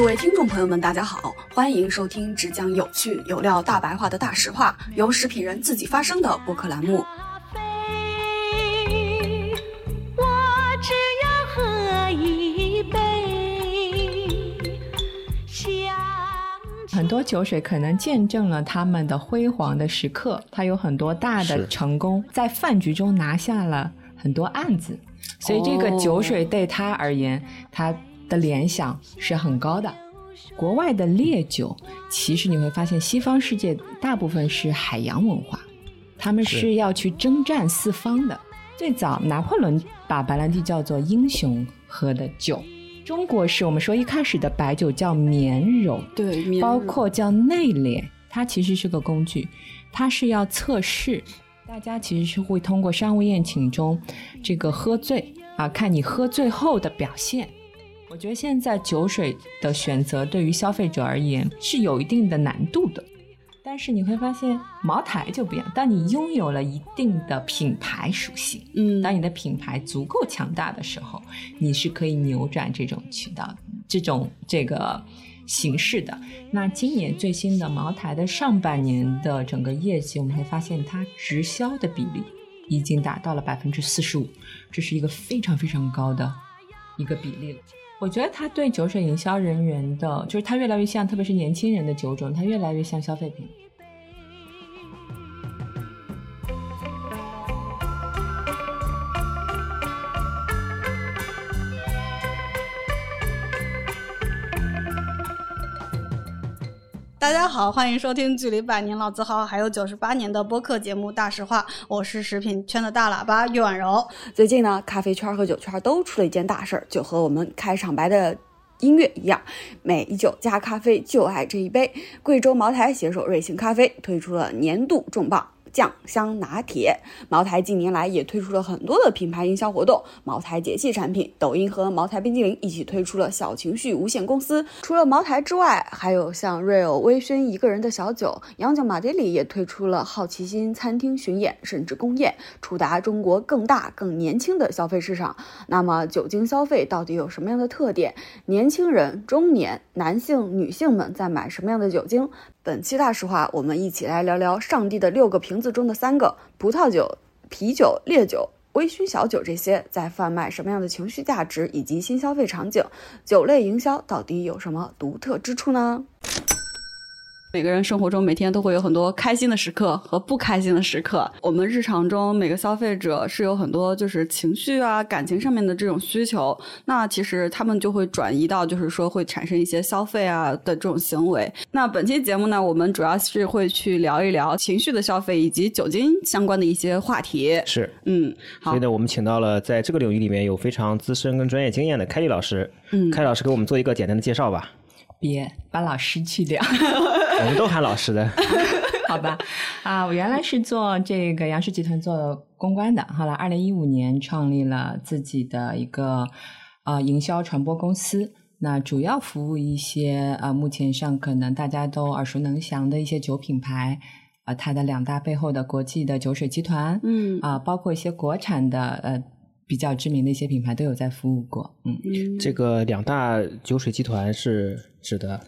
各位听众朋友们，大家好，欢迎收听只讲有趣有料大白话的大实话，由食品人自己发声的播客栏目。我只要喝一杯，很多酒水可能见证了他们的辉煌的时刻，他有很多大的成功，在饭局中拿下了很多案子，所以这个酒水对他而言，他的联想是很高的。国外的烈酒，其实你会发现，西方世界大部分是海洋文化，他们是要去征战四方的。最早拿破仑把白兰地叫做英雄喝的酒。中国是我们说一开始的白酒叫绵柔，对，包括叫内敛，它其实是个工具，它是要测试，大家其实是会通过商务宴请中这个喝醉啊，看你喝醉后的表现。我觉得现在酒水的选择对于消费者而言是有一定的难度的。但是你会发现，茅台就不一样。当你拥有了一定的品牌属性，嗯，当你的品牌足够强大的时候，你是可以扭转这种渠道、这种这个形式的。那今年最新的茅台的上半年的整个业绩，我们会发现它直销的比例已经达到了百分之四十五，这是一个非常非常高的一个比例了。我觉得他对酒水营销人员的，就是他越来越像，特别是年轻人的酒种，他越来越像消费品。大家好，欢迎收听距离百年老字号还有九十八年的播客节目《大实话》，我是食品圈的大喇叭岳婉柔。最近呢，咖啡圈和酒圈都出了一件大事儿，就和我们开场白的音乐一样，美酒加咖啡，就爱这一杯。贵州茅台携手瑞幸咖啡推出了年度重磅。酱香拿铁，茅台近年来也推出了很多的品牌营销活动。茅台节气产品，抖音和茅台冰激凌一起推出了小情绪无限公司。除了茅台之外，还有像 Real 微醺一个人的小酒，洋酒马爹里也推出了好奇心餐厅巡演，甚至公宴，触达中国更大更年轻的消费市场。那么酒精消费到底有什么样的特点？年轻人、中年男性、女性们在买什么样的酒精？本期大实话，我们一起来聊聊上帝的六个瓶子中的三个：葡萄酒、啤酒、烈酒、微醺小酒。这些在贩卖什么样的情绪价值以及新消费场景？酒类营销到底有什么独特之处呢？每个人生活中每天都会有很多开心的时刻和不开心的时刻。我们日常中每个消费者是有很多就是情绪啊、感情上面的这种需求，那其实他们就会转移到就是说会产生一些消费啊的这种行为。那本期节目呢，我们主要是会去聊一聊情绪的消费以及酒精相关的一些话题。是，嗯，好所以，呢，我们请到了在这个领域里面有非常资深跟专业经验的凯丽老师。嗯凯丽老师给我们做一个简单的介绍吧。别把老师去掉，我们都喊老师的。好吧？啊，我原来是做这个杨氏集团做公关的，后来二零一五年创立了自己的一个呃营销传播公司，那主要服务一些呃目前上可能大家都耳熟能详的一些酒品牌。啊，它的两大背后的国际的酒水集团，嗯啊，包括一些国产的呃比较知名的一些品牌都有在服务过，嗯，这个两大酒水集团是指的，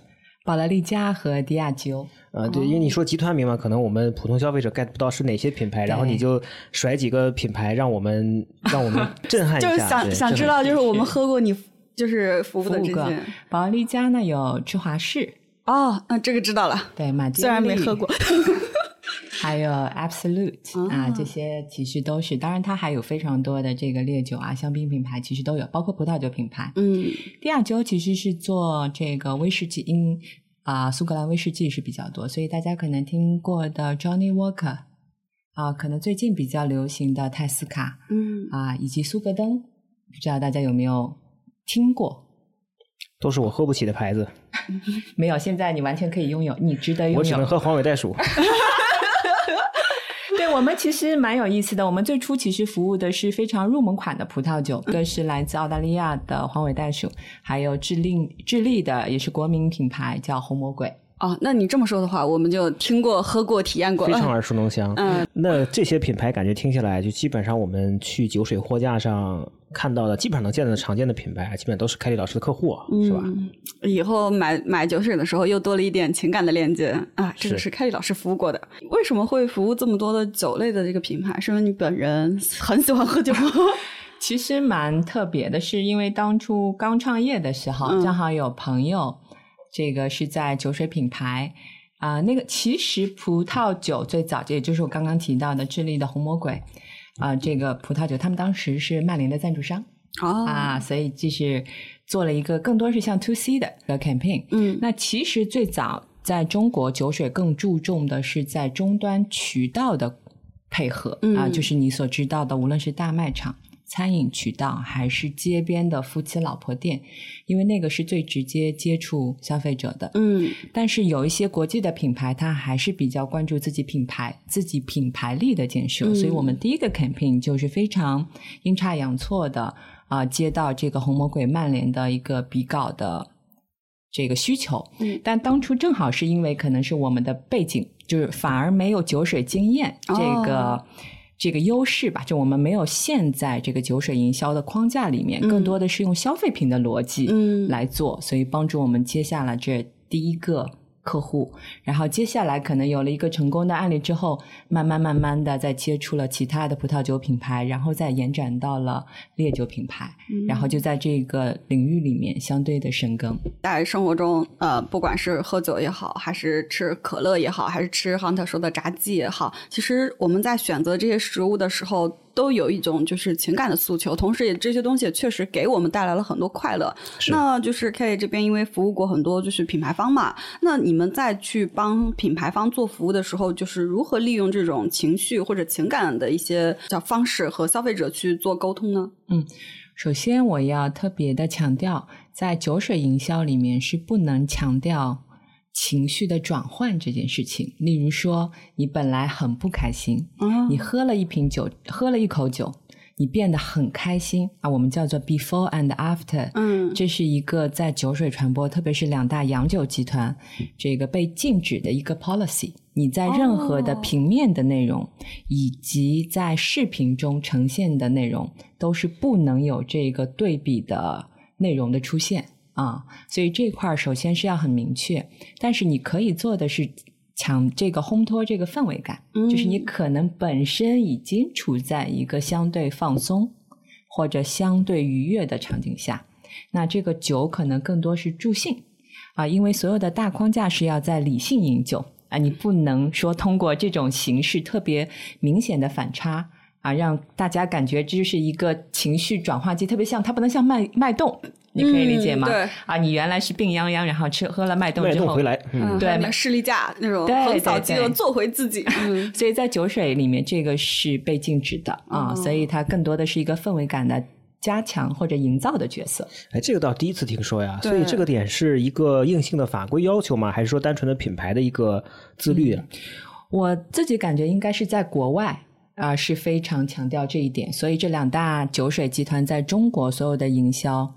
宝莱利佳和迪亚灸啊，对，因为你说集团名嘛，可能我们普通消费者 get 不到是哪些品牌，然后你就甩几个品牌，让我们 让我们震撼一下。就是想想知道，就是我们喝过你就是服务的这些。宝莱利佳呢有芝华士，哦，那这个知道了，对，马虽然没喝过。还有 Absolute 啊，这些其实都是，当然它还有非常多的这个烈酒啊、香槟品牌，其实都有，包括葡萄酒品牌。嗯第亚鸠其实是做这个威士忌，因啊苏格兰威士忌是比较多，所以大家可能听过的 Johnny Walker 啊，可能最近比较流行的泰斯卡嗯，啊，以及苏格登，不知道大家有没有听过？都是我喝不起的牌子，没有，现在你完全可以拥有，你值得拥有。我只能喝黄尾袋鼠。我们其实蛮有意思的。我们最初其实服务的是非常入门款的葡萄酒，一个是来自澳大利亚的黄尾袋鼠，还有智利智利的也是国民品牌叫红魔鬼。哦，那你这么说的话，我们就听过、喝过、体验过，非常耳熟能详。嗯，那这些品牌感觉听下来，就基本上我们去酒水货架上看到的，基本上能见的常见的品牌，基本都是凯里老师的客户，是吧？以后买买酒水的时候，又多了一点情感的链接啊！这个是凯里老师服务过的。为什么会服务这么多的酒类的这个品牌？是因为你本人很喜欢喝酒？其实蛮特别的，是因为当初刚创业的时候，正好有朋友。这个是在酒水品牌啊，那个其实葡萄酒最早，这也就是我刚刚提到的智利的红魔鬼啊，这个葡萄酒，他们当时是曼联的赞助商啊，所以就是做了一个更多是像 to C 的个 campaign。嗯，那其实最早在中国酒水更注重的是在终端渠道的配合啊，就是你所知道的，无论是大卖场。餐饮渠道还是街边的夫妻老婆店，因为那个是最直接接触消费者的。嗯，但是有一些国际的品牌，它还是比较关注自己品牌、自己品牌力的建设。所以我们第一个 campaign 就是非常阴差阳错的啊，接到这个红魔鬼曼联的一个比稿的这个需求。嗯，但当初正好是因为可能是我们的背景，就是反而没有酒水经验这个。这个优势吧，就我们没有陷在这个酒水营销的框架里面，更多的是用消费品的逻辑来做，所以帮助我们接下来这第一个。客户，然后接下来可能有了一个成功的案例之后，慢慢慢慢的再接触了其他的葡萄酒品牌，然后再延展到了烈酒品牌，然后就在这个领域里面相对的深耕。在生活中，呃，不管是喝酒也好，还是吃可乐也好，还是吃 Hunter 说的炸鸡也好，其实我们在选择这些食物的时候。都有一种就是情感的诉求，同时也这些东西确实给我们带来了很多快乐。那就是 K 这边因为服务过很多就是品牌方嘛，那你们在去帮品牌方做服务的时候，就是如何利用这种情绪或者情感的一些叫方式和消费者去做沟通呢？嗯，首先我要特别的强调，在酒水营销里面是不能强调。情绪的转换这件事情，例如说，你本来很不开心，你喝了一瓶酒，喝了一口酒，你变得很开心。啊，我们叫做 before and after，嗯，这是一个在酒水传播，特别是两大洋酒集团这个被禁止的一个 policy。你在任何的平面的内容以及在视频中呈现的内容，都是不能有这个对比的内容的出现。啊，所以这块儿首先是要很明确，但是你可以做的是抢这个烘托这个氛围感，就是你可能本身已经处在一个相对放松或者相对愉悦的场景下，那这个酒可能更多是助兴啊，因为所有的大框架是要在理性饮酒啊，你不能说通过这种形式特别明显的反差啊，让大家感觉这是一个情绪转化机，特别像它不能像脉脉动。你可以理解吗？对啊，你原来是病殃殃，然后吃喝了脉动之后回来，对，士力架那种横扫肌肉做回自己。所以在酒水里面，这个是被禁止的啊，所以它更多的是一个氛围感的加强或者营造的角色。哎，这个倒第一次听说呀，所以这个点是一个硬性的法规要求吗？还是说单纯的品牌的一个自律？我自己感觉应该是在国外啊是非常强调这一点，所以这两大酒水集团在中国所有的营销。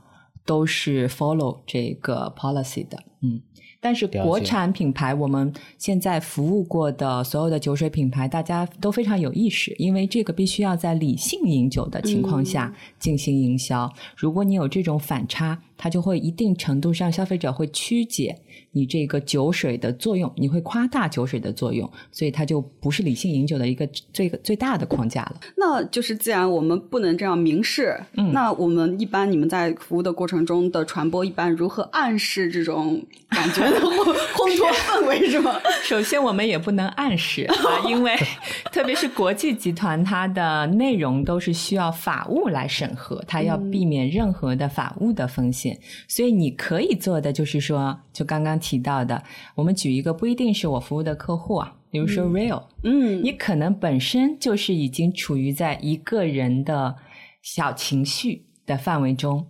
都是 follow 这个 policy 的，嗯。但是国产品牌，我们现在服务过的所有的酒水品牌，大家都非常有意识，因为这个必须要在理性饮酒的情况下进行营销。如果你有这种反差，它就会一定程度上消费者会曲解你这个酒水的作用，你会夸大酒水的作用，所以它就不是理性饮酒的一个最最大的框架了。那就是既然我们不能这样明示，嗯，那我们一般你们在服务的过程中的传播，一般如何暗示这种感觉的？烘托氛围是吗？首先，我们也不能暗示啊，因为 特别是国际集团，它的内容都是需要法务来审核，它要避免任何的法务的风险。所以，你可以做的就是说，就刚刚提到的，我们举一个不一定是我服务的客户啊，比如说 Real，嗯，你可能本身就是已经处于在一个人的小情绪的范围中。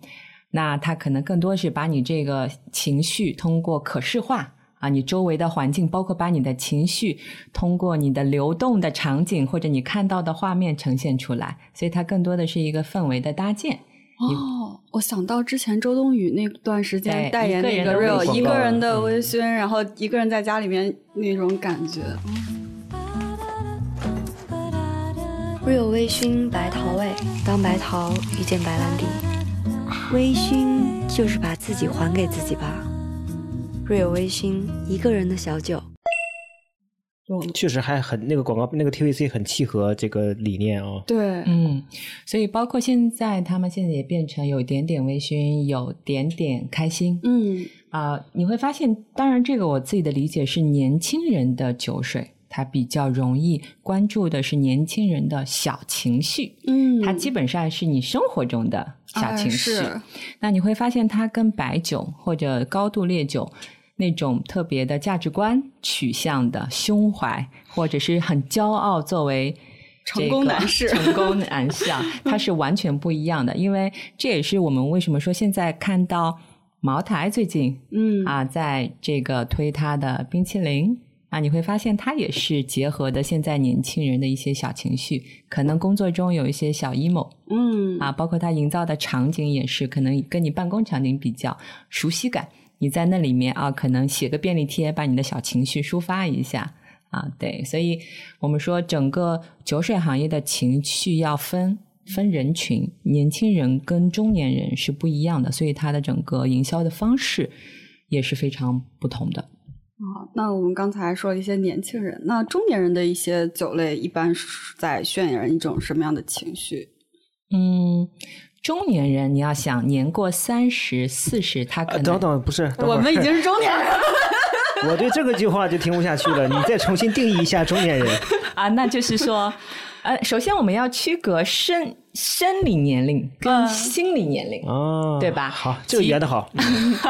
那他可能更多是把你这个情绪通过可视化啊，你周围的环境，包括把你的情绪通过你的流动的场景或者你看到的画面呈现出来，所以它更多的是一个氛围的搭建哦，我想到之前周冬雨那段时间代言那一个 real 一个人的嗯微醺，然后一个人在家里面那种感觉。real 微醺白桃味，当白桃遇见白兰地，微醺就是把自己还给自己吧。real 微醺，一个人的小酒。确实还很那个广告那个 TVC 很契合这个理念哦。对，嗯，所以包括现在他们现在也变成有点点微醺，有点点开心。嗯啊、你会发现，当然这个我自己的理解是年轻人的酒水，它比较容易关注的是年轻人的小情绪，嗯，它基本上是你生活中的小情绪。那你会发现，它跟白酒或者高度烈酒那种特别的价值观取向的胸怀，或者是很骄傲作为。成功男士成功男士啊，它是完全不一样的，因为这也是我们为什么说现在看到茅台最近嗯啊，在这个推它的冰淇淋啊，你会发现它也是结合的现在年轻人的一些小情绪，可能工作中有一些小 emo 嗯啊，包括它营造的场景也是可能跟你办公场景比较熟悉感，你在那里面啊，可能写个便利贴，把你的小情绪抒发一下。啊，对，所以我们说整个酒水行业的情绪要分分人群，年轻人跟中年人是不一样的，所以它的整个营销的方式也是非常不同的。啊，那我们刚才说了一些年轻人，那中年人的一些酒类一般是在渲染一种什么样的情绪？嗯，中年人你要想年过三十、四十，他可啊，能、等等，不是，等我们已经是 中年人了。我对这个句话就听不下去了。你再重新定义一下中年人。啊，那就是说，呃，首先我们要区隔生生理年龄跟心理年龄。哦，对吧好，这个圆的 好，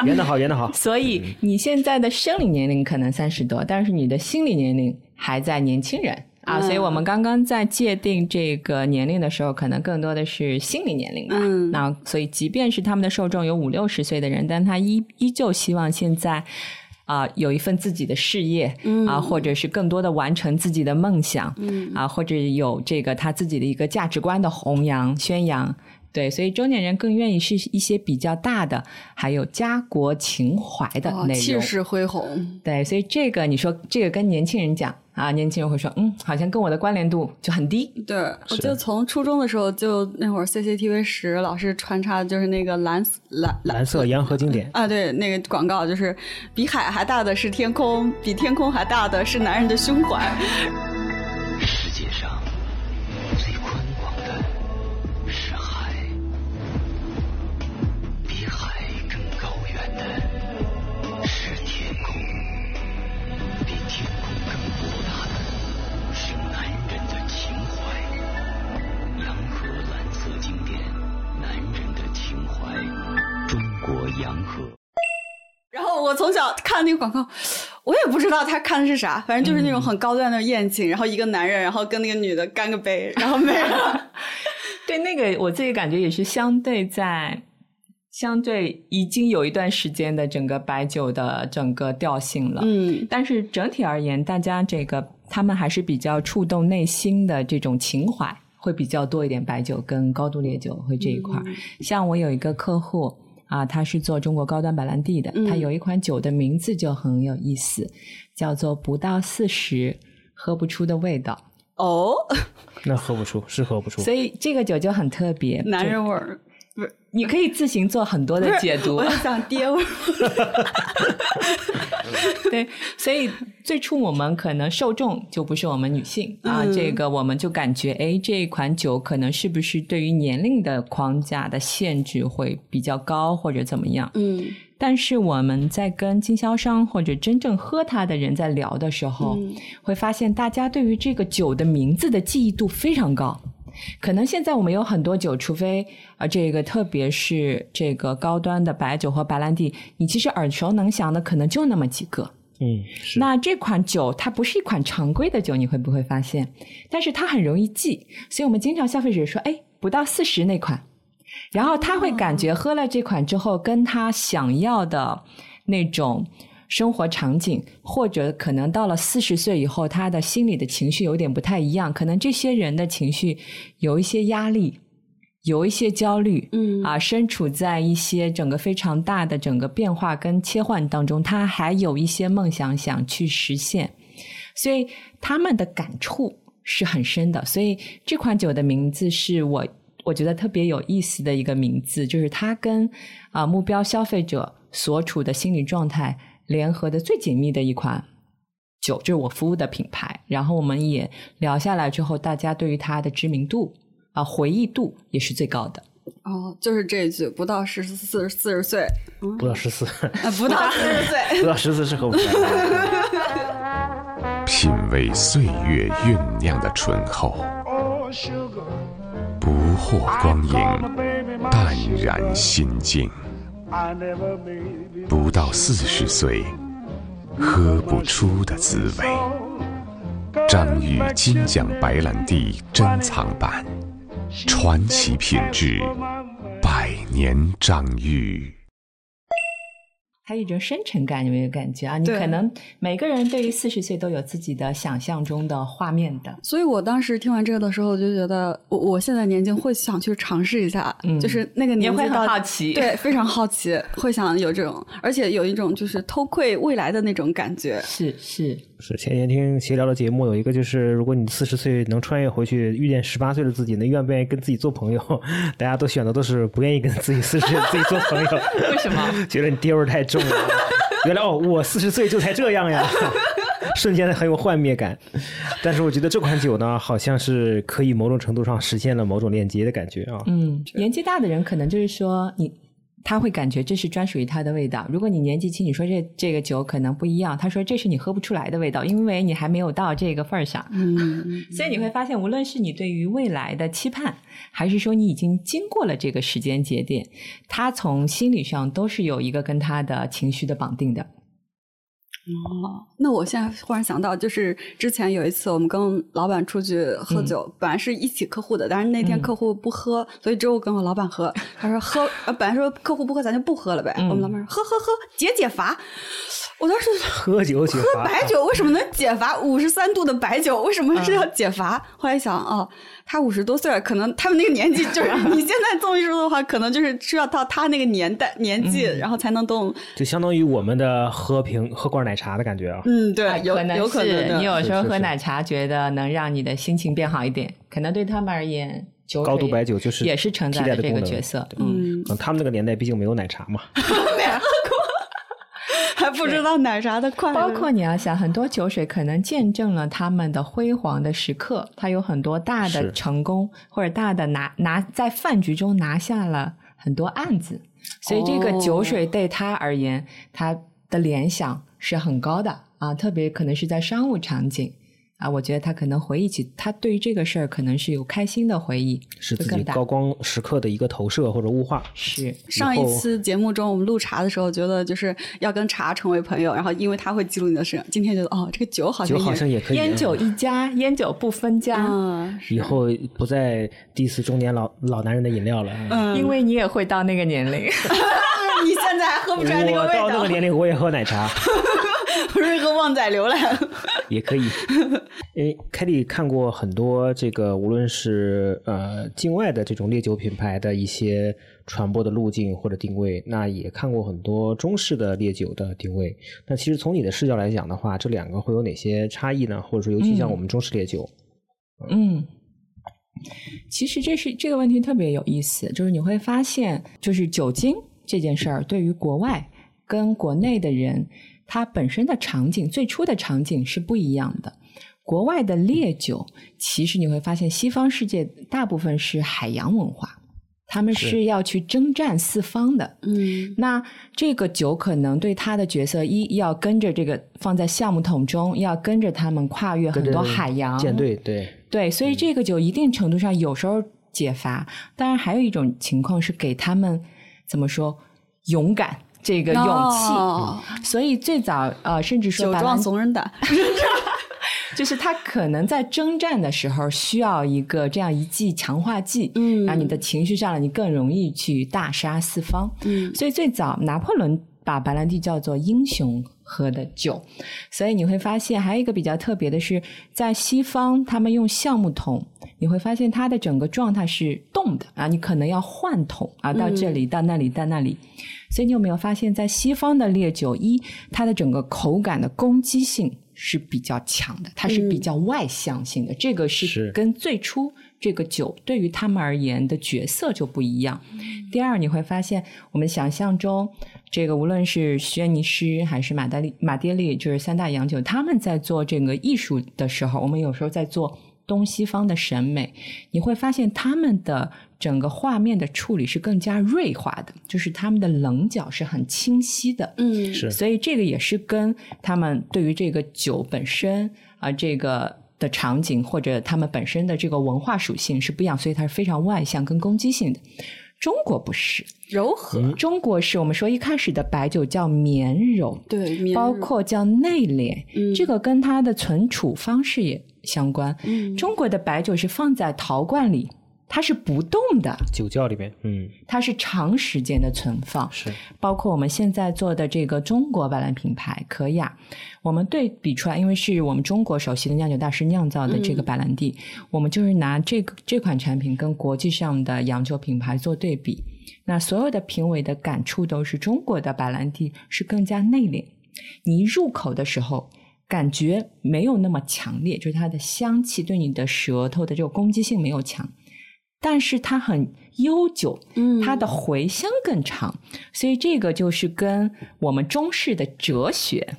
圆的好，圆的好。所以你现在的生理年龄可能三十多，但是你的心理年龄还在年轻人啊，嗯所以我们刚刚在界定这个年龄的时候，可能更多的是心理年龄吧。嗯那所以即便是他们的受众有五六十岁的人，但他依依旧希望现在。啊、有一份自己的事业，嗯啊，或者是更多的完成自己的梦想，嗯啊，或者有这个他自己的一个价值观的弘扬、宣扬。对，所以中年人更愿意是一些比较大的，还有家国情怀的哦内容。气势恢宏。对，所以这个你说这个跟年轻人讲啊，年轻人会说，嗯，好像跟我的关联度就很低。对，我记得从初中的时候，就那会儿 CCTV 十老是穿插的就是那个蓝蓝蓝色洋河经典，啊，对，那个广告就是比海还大的是天空，比天空还大的是男人的胸怀。然后我从小看那个广告，我也不知道他看的是啥，反正就是那种很高端的宴请，然后一个男人，然后跟那个女的干个杯，然后没了。对，那个我自己感觉也是相对在相对已经有一段时间的整个白酒的整个调性了。嗯但是整体而言，大家这个他们还是比较触动内心的这种情怀会比较多一点，白酒跟高度烈酒会这一块儿。像我有一个客户啊，他是做中国高端白兰地的，嗯他有一款酒的名字就很有意思，叫做“不到四十喝不出的味道哦，那喝不出，是喝不”，出。所以这个酒就很特别。男人味儿，你可以自行做很多的解读我，想爹味儿。对，所以最初我们可能受众就不是我们女性啊，嗯这个我们就感觉，哎，这一款酒可能是不是对于年龄的框架的限制会比较高，或者怎么样？嗯但是我们在跟经销商或者真正喝它的人在聊的时候，嗯会发现大家对于这个酒的名字的记忆度非常高。可能现在我们有很多酒，除非啊、呃这个特别是这个高端的白酒和白兰地，你其实耳熟能详的可能就那么几个。嗯，是。那这款酒它不是一款常规的酒，你会不会发现？但是它很容易记，所以我们经常消费者说，哎，不到四十那款，然后他会感觉喝了这款之后，跟他想要的那种生活场景，或者可能到了四十岁以后，他的心理的情绪有点不太一样，可能这些人的情绪有一些压力。有一些焦虑，嗯啊，身处在一些整个非常大的整个变化跟切换当中，他还有一些梦想想去实现，所以他们的感触是很深的。所以这款酒的名字是我我觉得特别有意思的一个名字，就是它跟啊、目标消费者所处的心理状态联合的最紧密的一款。酒，这是我服务的品牌。然后我们也聊下来之后，大家对于它的知名度啊、回忆度也是最高的。哦，就是这一句，不到十四四十岁，不到十四，呃，不到 四十岁，不到十四是喝不出来的。品味岁月酝酿的醇厚，不惑光阴，淡然心境。不到四十岁，喝不出的滋味。张裕金奖白兰地珍藏版，传奇品质，百年张裕。它有一种深沉感，有没有感觉啊？你可能每个人对于四十岁都有自己的想象中的画面的。所以我当时听完这个的时候，我就觉得我我现在年纪会想去尝试一下，嗯就是那个你会很年纪到好奇对，非常好奇，会想有这种，而且有一种就是偷窥未来的那种感觉。是是，是前几天听闲聊的节目，有一个就是，如果你四十岁能穿越回去遇见十八岁的自己，那愿不愿意跟自己做朋友？大家都选的都是不愿意跟自己四十岁的自己做朋友。为什么？觉得你爹味儿太重了。原来哦，我四十岁就才这样呀，瞬间的很有幻灭感。但是我觉得这款酒呢，好像是可以某种程度上实现了某种链接的感觉啊。嗯，年纪大的人可能就是说你。他会感觉这是专属于他的味道。如果你年纪轻，你说这这个酒可能不一样，他说这是你喝不出来的味道，因为你还没有到这个份儿上。嗯，所以你会发现，无论是你对于未来的期盼，还是说你已经经过了这个时间节点，他从心理上都是有一个跟他的情绪的绑定的。哦，那我现在忽然想到，就是之前有一次我们跟老板出去喝酒，本来是一起客户的，但是那天嗯客户不喝，所以只有跟我老板喝。他说喝，呃，本来说客户不喝，咱就不喝了呗。嗯我们老板说喝喝喝，解解乏。我当时喝酒解乏，白酒为什么能解乏？五十三度的白酒为什么是要解乏？后来想，哦，他五十多岁了，可能他们那个年纪就是 你现在这么一说的话，可能就是需要到他那个年代年纪，然后才能动。就相当于我们的喝瓶喝罐奶茶的感觉啊。嗯，对，有可能有可能的。是你有时候喝奶茶，觉得能让你的心情变好一点，可能对他们而言，高度白酒就是也是承载了这个角色。嗯，嗯，可能他们那个年代毕竟没有奶茶嘛。还不知道奶茶的快乐。包括你要想，很多酒水可能见证了他们的辉煌的时刻，他有很多大的成功，或者大的拿拿在饭局中拿下了很多案子，所以这个酒水对他而言，他的联想是很高的啊，特别可能是在商务场景。啊，我觉得他可能回忆起他对于这个事儿可能是有开心的回忆，是自己高光时刻的一个投射或者物化。是上一次节目中，我们录茶的时候，觉得就是要跟茶成为朋友，然后因为他会记录你的事。今天觉得哦，这个酒好像酒好像也可以。烟酒一家，烟酒不分家，嗯，以后不再 diss 中年老老男人的饮料了。嗯因为你也会到那个年龄。你现在还喝不出来那个味道我到那个，年龄，我也喝奶茶，不是个旺仔牛来了。也可以。诶，凯莉看过很多这个，无论是呃境外的这种烈酒品牌的一些传播的路径或者定位，那也看过很多中式的烈酒的定位。那其实从你的视角来讲的话，这两个会有哪些差异呢？或者说，尤其像我们中式烈酒，嗯，其实这是这个问题特别有意思，就是你会发现，就是酒精这件事儿对于国外跟国内的人，它本身的场景最初的场景是不一样的。国外的烈酒，其实你会发现，西方世界大部分是海洋文化，他们是是要去征战四方的。嗯那这个酒可能对他的角色，一要跟着这个放在橡木桶中，要跟着他们跨越很多海洋舰队对对，所以这个酒一定程度上有时候解乏，当然还有一种情况是给他们怎么说勇敢这个勇气。哦所以最早呃，甚至说酒壮怂人胆。就是他可能在征战的时候需要一个这样一剂强化剂，嗯让你的情绪上来，你更容易去大杀四方。嗯所以最早拿破仑把白兰地叫做英雄喝的酒，所以你会发现还有一个比较特别的是，在西方他们用橡木桶，你会发现它的整个状态是动动的啊，你可能要换桶啊，到这里到那里到那里。所以你有没有发现，在西方的烈酒，一它的整个口感的攻击性是比较强的，它是比较外向性的，这个是是跟最初这个酒对于他们而言的角色就不一样。第二，你会发现我们想象中，这个无论是轩尼诗还是马德利马爹利，就是三大洋酒，他们在做这个艺术的时候，我们有时候在做东西方的审美，你会发现他们的整个画面的处理是更加锐化的，就是他们的棱角是很清晰的。嗯。是。所以这个也是跟他们对于这个酒本身啊、这个的场景或者他们本身的这个文化属性是不一样，所以它是非常外向跟攻击性的。中国不是，柔和，中国是我们说一开始的白酒叫绵柔，对，包括叫内敛，嗯。这个跟它的存储方式也相关。嗯中国的白酒是放在陶罐里，它是不动的，酒窖里面，嗯，它是长时间的存放。是包括我们现在做的这个中国白兰品牌可雅，我们对比出来，因为是我们中国首席的酿酒大师酿造的这个白兰地，我们就是拿这个这款产品跟国际上的洋酒品牌做对比。那所有的评委的感触都是中国的白兰地是更加内敛，你一入口的时候。感觉没有那么强烈，就是它的香气对你的舌头的这个攻击性没有强，但是它很悠久，嗯它的回香更长，所以这个就是跟我们中式的哲学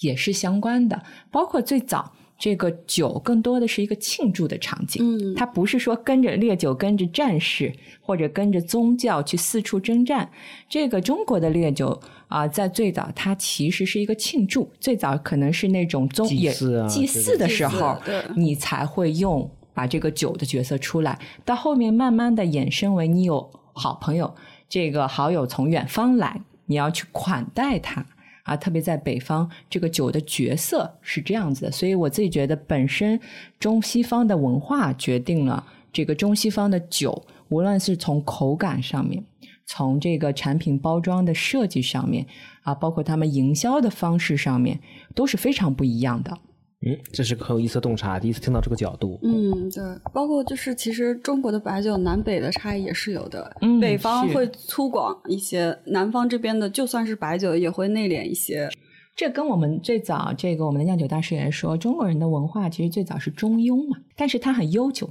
也是相关的。包括最早这个酒更多的是一个庆祝的场景，嗯它不是说跟着烈酒、跟着战士或者跟着宗教去四处征战。这个中国的烈酒啊、在最早它其实是一个庆祝，最早可能是那种宗也祭祀啊祭祀的时候对，你才会用把这个酒的角色出来。到后面慢慢的衍生为你有好朋友，这个好友从远方来，你要去款待他。啊，特别在北方，这个酒的角色是这样子的，所以我自己觉得，本身中西方的文化决定了这个中西方的酒，无论是从口感上面，从这个产品包装的设计上面，啊，包括他们营销的方式上面，都是非常不一样的。嗯，这是个很有意思的洞察，第一次听到这个角度。嗯，对，包括就是其实中国的白酒南北的差异也是有的，嗯北方会粗犷一些，南方这边的就算是白酒也会内敛一些。这跟我们最早这个我们的酿酒大师也说，中国人的文化其实最早是中庸嘛，但是它很悠久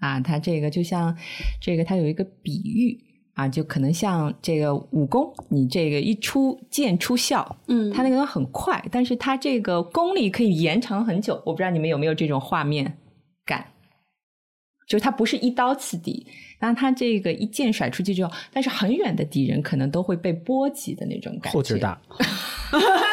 啊，它这个就像这个它有一个比喻啊，就可能像这个武功，你这个一出剑出鞘，嗯它那个很快，但是它这个功力可以延长很久。我不知道你们有没有这种画面感，就是它不是一刀刺敌，当它这个一剑甩出去之后，但是很远的敌人可能都会被波及的那种感觉，后劲儿大，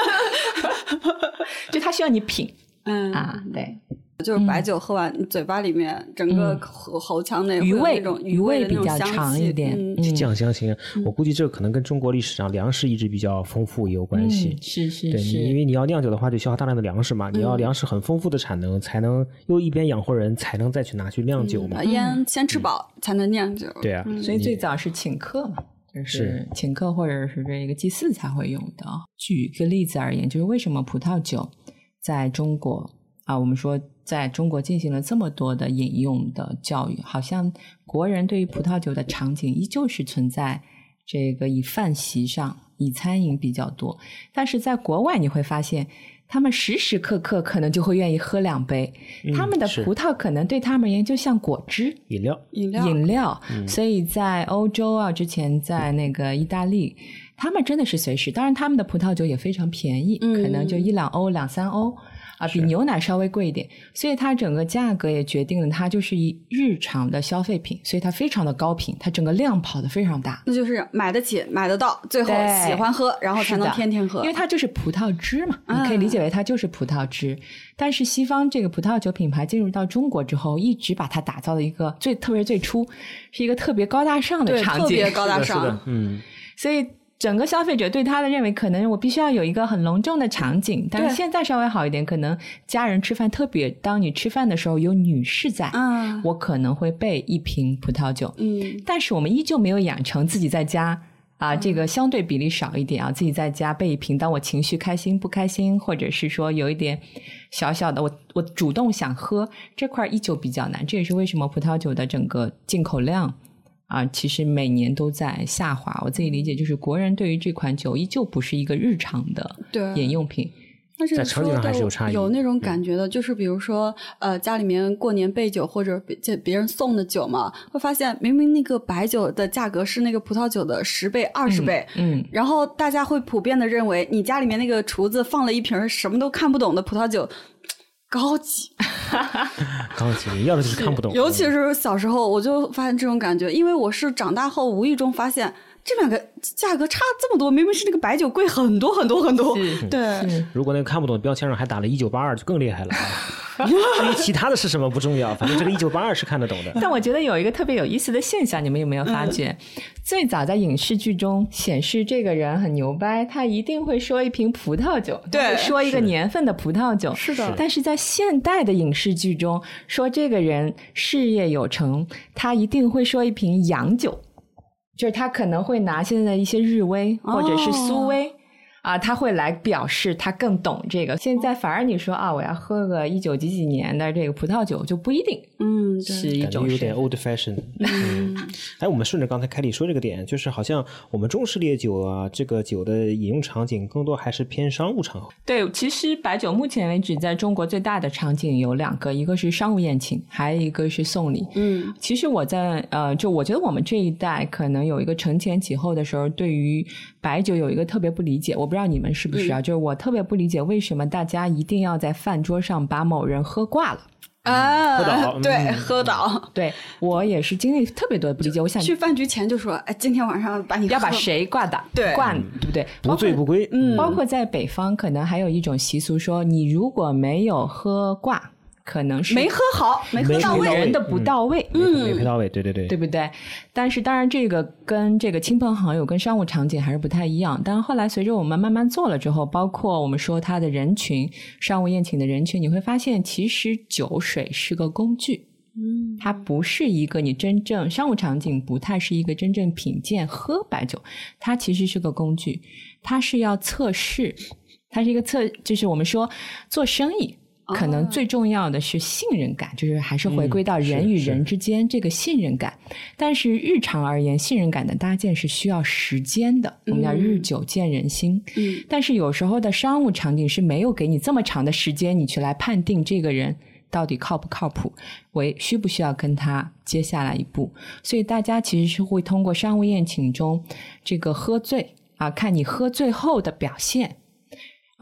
就它需要你品嗯啊，对，就是白酒喝完，嘴巴里面整个喉喉腔内余味那种余味味比较长一点，酱香型，我估计这可能跟中国历史上粮食一直比较丰富也有关系嗯。是是对，你因，为你要酿酒的话，就消耗大量的粮食嘛，你要粮食很丰富的产能，才能又一边养活人，才能再去拿去酿酒嘛把。烟先吃饱才能酿酒。对啊，所以最早是请客嘛。就是是请客或者是这个祭祀才会用的。举个例子而言，就是为什么葡萄酒在中国啊，我们说在中国进行了这么多的饮用的教育，好像国人对于葡萄酒的场景依旧是存在这个以饭席上、以餐饮比较多，但是在国外你会发现。他们时时刻刻可能就会愿意喝两杯，他们的葡萄可能对他们而言就像果汁，饮料，饮料，饮料，所以在欧洲啊，之前在那个意大利，他们真的是随时，当然他们的葡萄酒也非常便宜，嗯可能就一两欧、两三欧啊，比牛奶稍微贵一点，所以它整个价格也决定了它就是一日常的消费品，所以它非常的高频，它整个量跑得非常大。那就是买得起、买得到，最后喜欢喝，然后才能天天喝。因为它就是葡萄汁嘛，啊你可以理解为它就是葡萄汁。但是西方这个葡萄酒品牌进入到中国之后，一直把它打造的一个最特别最初是一个特别高大上的场景，特别高大上，，嗯，所以整个消费者对他的认为，可能我必须要有一个很隆重的场景。但是现在稍微好一点，可能家人吃饭，特别当你吃饭的时候有女士在，啊，我可能会备一瓶葡萄酒。嗯，但是我们依旧没有养成自己在家啊，这个相对比例少一点啊，自己在家备一瓶。当我情绪开心、不开心，或者是说有一点小小的，我我主动想喝这块依旧比较难。这也是为什么葡萄酒的整个进口量啊，其实每年都在下滑。我自己理解就是，国人对于这款酒依旧不是一个日常的对饮用品。但是在场景上说的还是有差异有那种感觉的，就是比如说，呃，家里面过年备酒或者别别人送的酒嘛，会发现明明那个白酒的价格是那个葡萄酒的十倍、二十倍，嗯，然后大家会普遍的认为，你家里面那个厨子放了一瓶什么都看不懂的葡萄酒，高级。高级，要的就是看不懂。尤其是小时候，我就发现这种感觉，因为我是长大后无意中发现。这两个价格差这么多，明明是那个白酒贵很多很多很多。对，如果那个看不懂的标签上还打了一九八二，就更厉害了啊。至于其他的是什么不重要，反正这个一九八二是看得懂的。但我觉得有一个特别有意思的现象，你们有没有发觉？最早在影视剧中显示这个人很牛掰，他一定会说一瓶葡萄酒，对说一个年份的葡萄酒。是的但是在现代的影视剧中，说这个人事业有成，他一定会说一瓶洋酒。就是他可能会拿现在的一些日威或者是苏威、啊，他会来表示他更懂这个。现在反而你说啊，我要喝个一九几几年的这个葡萄酒，就不一定嗯，是一种有点 old fashion。嗯，哎，我们顺着刚才凯里说这个点，就是好像我们中式烈酒啊，这个酒的饮用场景更多还是偏商务场合。对，其实白酒目前为止在中国最大的场景有两个，一个是商务宴请，还有一个是送礼。嗯，其实我在呃，就我觉得我们这一代可能有一个承前启后的时候，对于白酒有一个特别不理解。我不知道你们是不是啊？就是我特别不理解为什么大家一定要在饭桌上把某人喝挂了。啊，喝倒 对，嗯喝倒。对我也是经历特别多的不理解。我想去饭局前就说，哎，今天晚上把你要把谁挂倒？对挂对不对？不醉不归。嗯包括在北方，可能还有一种习俗说，你如果没有喝挂，可能是没喝好，没喝到位。人的不到位。嗯，没配到位，对对对，对不对？但是当然，这个跟这个亲朋好友、跟商务场景还是不太一样。但是后来随着我们慢慢做了之后，包括我们说它的人群、商务宴请的人群，你会发现，其实酒水是个工具。嗯，它不是一个你真正商务场景不太是一个真正品鉴喝白酒，它其实是个工具，它是要测试，它是一个测，就是我们说做生意。可能最重要的是信任感，就是还是回归到人与人之间这个信任感。但是日常而言，信任感的搭建是需要时间的，我们叫日久见人心。嗯，但是有时候的商务场景是没有给你这么长的时间，你去来判定这个人到底靠不靠谱，为需不需要跟他接下来一步。所以大家其实是会通过商务宴请中这个喝醉啊，看你喝醉后的表现。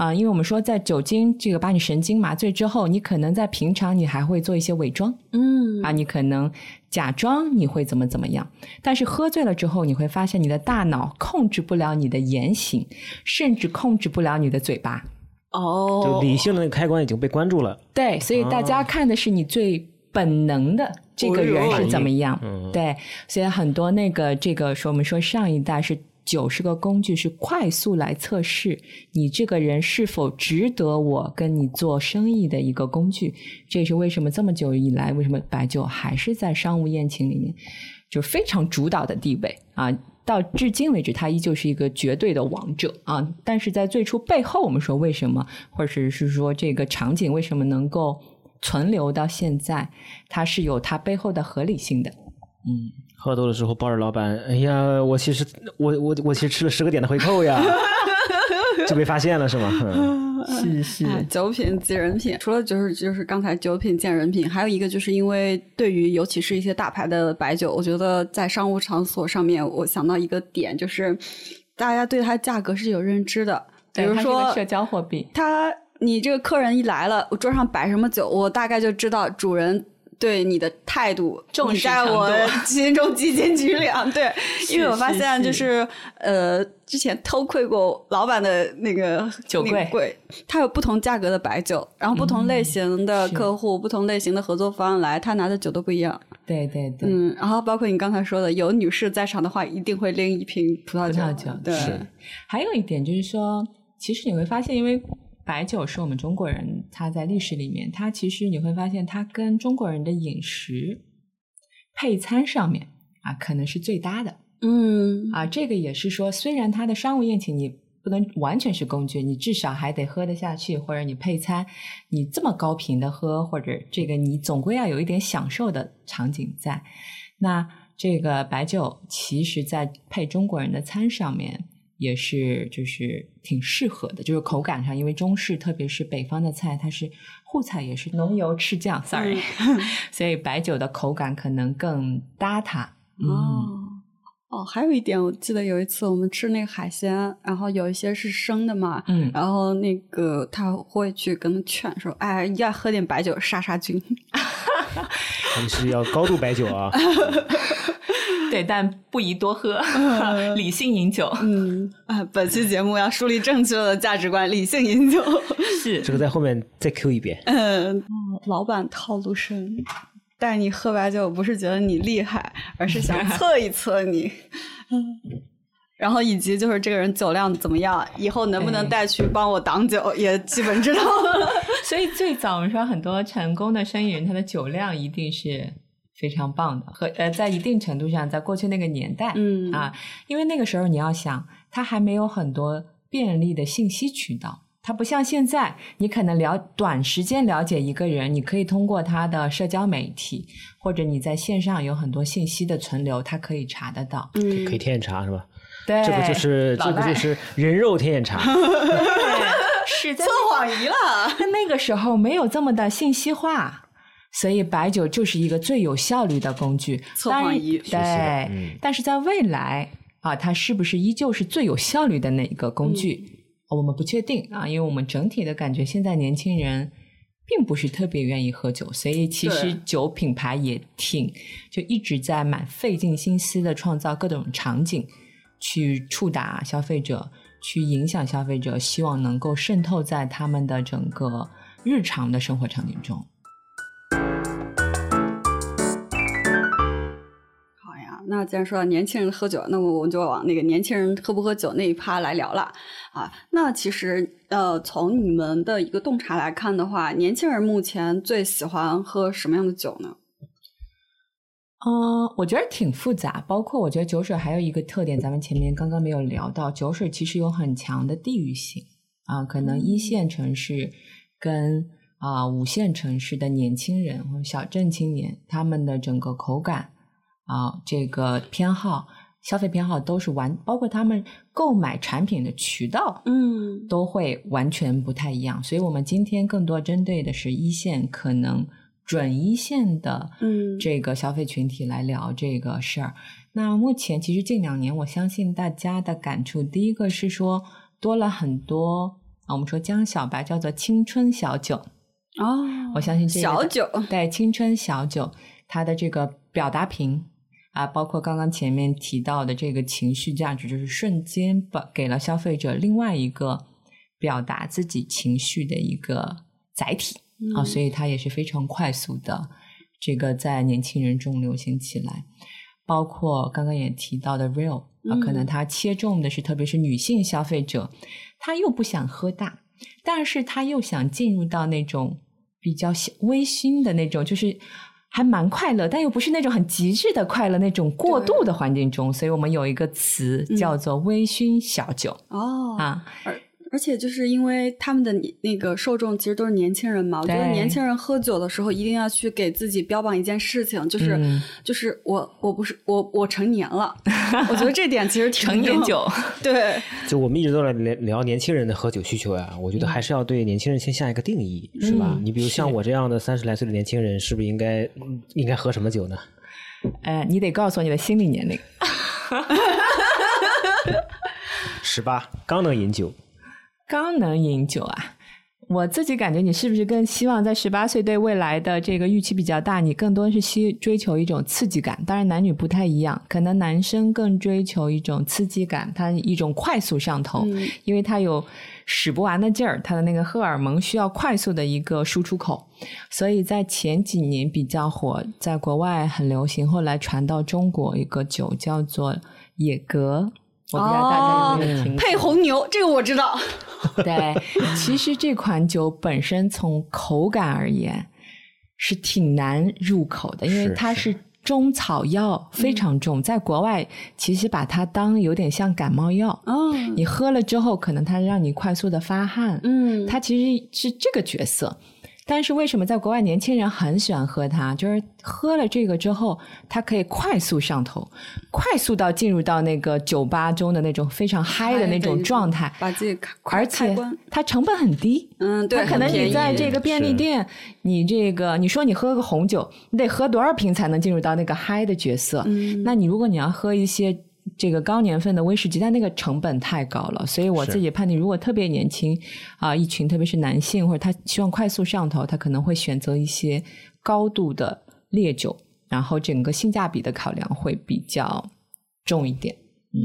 啊，因为我们说在酒精这个把你神经麻醉之后，你可能在平常你还会做一些伪装，嗯啊，你可能假装你会怎么怎么样，但是喝醉了之后，你会发现你的大脑控制不了你的言行，甚至控制不了你的嘴巴。哦，就理性的那个开关已经被关住了。对，所以大家看的是你最本能的这个人是怎么样。嗯，对，所以很多那个这个说我们说上一代是酒是个工具，是快速来测试你这个人是否值得我跟你做生意的一个工具。这也是为什么这么久以来，为什么白酒还是在商务宴请里面就非常主导的地位啊。到至今为止，它依旧是一个绝对的王者啊！但是在最初背后，我们说为什么，或者是说这个场景为什么能够存留到现在，它是有它背后的合理性的。嗯，喝多的时候抱着老板，哎呀，我其实我我我其实吃了十个点的回扣呀，就被发现了是吗？嗯 是是哎酒品即人品，除了就是就是刚才酒品见人品，还有一个就是因为对于尤其是一些大牌的白酒，我觉得在商务场所上面，我想到一个点就是大家对它价格是有认知的，比如说社交货币，它你这个客人一来了，我桌上摆什么酒，我大概就知道主人。对你的态度，重在我 心中几斤几两。对，因为我发现就是呃，之前偷窥过老板的那个 酒柜柜，它有不同价格的白酒，然后不同类型的客户、不同类型的合作方来，他拿的酒都不一样。对对对，嗯，然后包括你刚才说的，有女士在场的话，一定会拎一瓶葡萄酒。葡萄酒对，还有一点就是说，其实你会发现，因为白酒是我们中国人，它在历史里面，它其实你会发现，它跟中国人的饮食配餐上面啊，可能是最搭的。嗯啊，这个也是说，虽然它的商务宴请你不能完全是工具，你至少还得喝得下去，或者你配餐，你这么高频的喝，或者这个你总归要有一点享受的场景在。那这个白酒其实在配中国人的餐上面也是就是挺适合的，就是口感上，因为中式特别是北方的菜，它是沪菜也是浓油赤酱，sorry，所以白酒的口感可能更搭它。嗯，哦哦，还有一点，我记得有一次我们吃那个海鲜，然后有一些是生的嘛，嗯然后那个他会去跟他劝说，哎，要喝点白酒杀杀菌。你是要高度白酒啊？对，但不宜多喝，理性饮酒。嗯啊，本期节目要树立正确的价值观，理性饮酒。是这个在后面再 Q 一遍。嗯，老板套路深，带你喝白酒不是觉得你厉害，而是想 测一测你。嗯，然后以及就是这个人酒量怎么样，以后能不能带去帮我挡酒，也基本知道了。所以最早我们说很多成功的生意人，他的酒量一定是非常棒的，和呃，在一定程度上，在过去那个年代，嗯啊，因为那个时候你要想，他还没有很多便利的信息渠道。它不像现在，你可能了短时间了解一个人，你可以通过他的社交媒体，或者你在线上有很多信息的存留，他可以查得到。嗯可以天眼查是吧？对，这个就是这个就是人肉天眼查。对是在测谎仪了。但 那个时候没有这么的信息化，所以白酒就是一个最有效率的工具。测当然谎仪对，嗯但是在未来啊，它是不是依旧是最有效率的那一个工具？嗯我们不确定啊，因为我们整体的感觉，现在年轻人并不是特别愿意喝酒，所以其实酒品牌也挺就一直在蛮费尽心思的创造各种场景，去触达消费者，去影响消费者，希望能够渗透在他们的整个日常的生活场景中。那既然说到年轻人喝酒，那么我们就往那个年轻人喝不喝酒那一趴来聊了啊。那其实呃，从你们的一个洞察来看的话，年轻人目前最喜欢喝什么样的酒呢？嗯，我觉得挺复杂，包括我觉得酒水还有一个特点，咱们前面刚刚没有聊到，酒水其实有很强的地域性啊，可能一线城市跟啊五线城市的年轻人或者小镇青年，他们的整个口感啊，这个偏好、消费偏好都是完，包括他们购买产品的渠道，嗯都会完全不太一样。所以，我们今天更多针对的是一线，可能准一线的嗯这个消费群体来聊这个事儿。那目前其实近两年，我相信大家的感触，第一个是说多了很多啊，我们说江小白叫做青春小酒，哦，我相信这个小酒，对青春小酒，它的这个表达屏啊，包括刚刚前面提到的这个情绪价值，就是瞬间把给了消费者另外一个表达自己情绪的一个载体、啊，所以它也是非常快速的，这个在年轻人中流行起来。包括刚刚也提到的 real 啊，可能它切中的是特别是女性消费者，她又不想喝大，但是她又想进入到那种比较微醺的那种，就是还蛮快乐，但又不是那种很极致的快乐那种过度的环境中，所以我们有一个词叫做微醺小酒、哦，啊。而而且就是因为他们的那个受众其实都是年轻人嘛，我觉得年轻人喝酒的时候一定要去给自己标榜一件事情，就是、嗯就是我我不是我我成年了，我觉得这点其实挺重成年酒，对，就我们一直都在聊聊年轻人的喝酒需求呀，我觉得还是要对年轻人先下一个定义，是吧？嗯你比如像我这样的三十来岁的年轻人，是不是应该嗯应该喝什么酒呢？哎，你得告诉我你的心理年龄。十八，刚能饮酒。刚能饮酒啊。我自己感觉你是不是更希望在十八岁对未来的这个预期比较大？你更多是希追求一种刺激感。当然男女不太一样，可能男生更追求一种刺激感，他一种快速上头，嗯因为他有使不完的劲儿，他的那个荷尔蒙需要快速的一个输出口。所以在前几年比较火，在国外很流行，后来传到中国一个酒叫做野格。我不知道大家有没有听过？配红牛这个我知道，对，其实这款酒本身从口感而言是挺难入口的，因为它是中草药，非常重。在国外，其实把它当有点像感冒药。哦，你喝了之后，可能它让你快速的发汗。嗯，它其实是这个角色。但是为什么在国外年轻人很喜欢喝它？就是喝了这个之后，它可以快速上头，快速到进入到那个酒吧中的那种非常嗨的那种状态，把自己开而且它成本很低。嗯，对，可能你在这个便利店，你这个你说你喝个红酒，你得喝多少瓶才能进入到那个嗨的角色？嗯，那你如果你要喝一些。这个高年份的威士忌，但那个成本太高了，所以我自己判定，如果特别年轻啊，一群特别是男性，或者他希望快速上头，他可能会选择一些高度的烈酒，然后整个性价比的考量会比较重一点。嗯，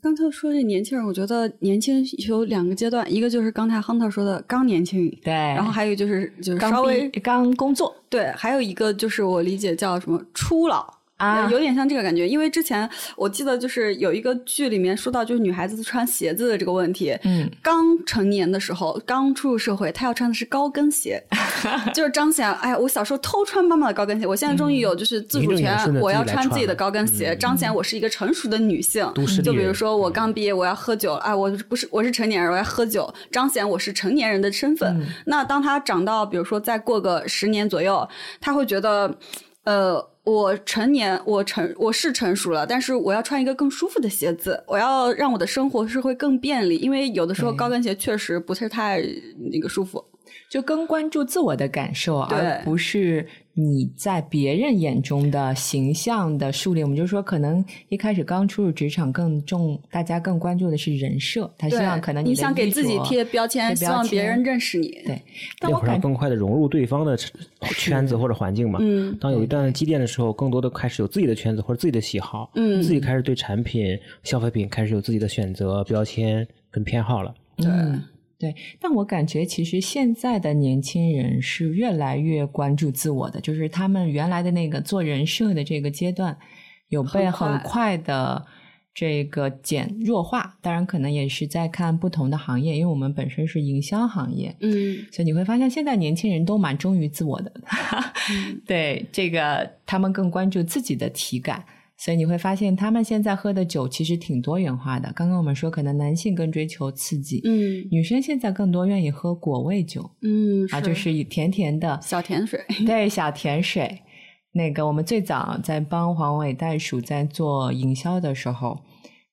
刚才说这年轻人，我觉得年轻有两个阶段，一个就是刚才 Hunter 说的刚年轻，对，然后还有就是就是稍微刚工作，对，还有一个就是我理解叫什么初老。啊，有点像这个感觉，因为之前我记得就是有一个剧里面说到，就是女孩子穿鞋子的这个问题。嗯，刚成年的时候，刚出入社会，她要穿的是高跟鞋，就是彰显，哎呀，我小时候偷穿妈妈的高跟鞋，我现在终于有就是自主权，我要穿自己的高跟鞋，彰显我是一个成熟的女性。就比如说我刚毕业，我要喝酒，哎，我不是我是成年人，我要喝酒，彰显我是成年人的身份。那当她长到，比如说再过个十年左右，她会觉得，呃。我成年，我成我是成熟了，但是我要穿一个更舒服的鞋子，我要让我的生活是会更便利，因为有的时候高跟鞋确实不是太那个舒服，就更关注自我的感受，而不是。你在别人眼中的形象的树立，我们就说，可能一开始刚出入职场，更重，大家更关注的是人设。他希望可能你想给自己贴标签，希望别人认识你。对，那会儿更快的融入对方的圈子或者环境嘛。嗯。当有一段积淀的时候，更多的开始有自己的圈子或者自己的喜好。嗯。自己开始对产品、消费品开始有自己的选择、标签跟偏好了。对。对，但我感觉其实现在的年轻人是越来越关注自我的，就是他们原来的那个做人设的这个阶段，有被很快的这个减弱化。当然，可能也是在看不同的行业，因为我们本身是营销行业，嗯，所以你会发现现在年轻人都蛮忠于自我的，对这个他们更关注自己的体感。所以你会发现，他们现在喝的酒其实挺多元化的。刚刚我们说，可能男性更追求刺激，嗯，女生现在更多愿意喝果味酒，嗯，啊，就是甜甜的小甜水，对，小甜水。那个我们最早在帮黄尾袋鼠在做营销的时候，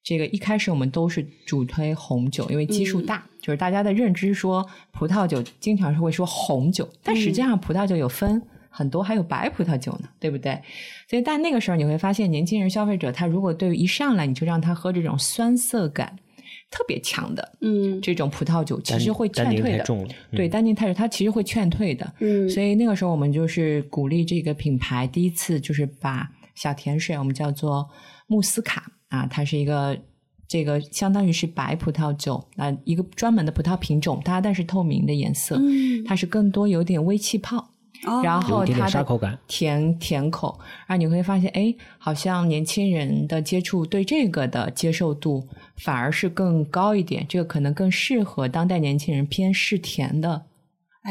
这个一开始我们都是主推红酒，因为基数大，就是大家的认知说葡萄酒经常是会说红酒，但实际上葡萄酒有分。很多还有白葡萄酒呢，对不对？所以，但那个时候你会发现，年轻人消费者他如果对于一上来你就让他喝这种酸涩感特别强的，嗯，这种葡萄酒，其实会劝退的。对，单宁太重，它其实会劝退的。嗯，所以那个时候我们就是鼓励这个品牌，第一次就是把小甜水，我们叫做慕斯卡啊，它是一个这个相当于是白葡萄酒啊，一个专门的葡萄品种，它但是透明的颜色，嗯，它是更多有点微气泡。然后它的甜甜口，然后你会发现，哎，好像年轻人的接触对这个的接受度反而是更高一点，这个可能更适合当代年轻人偏嗜甜的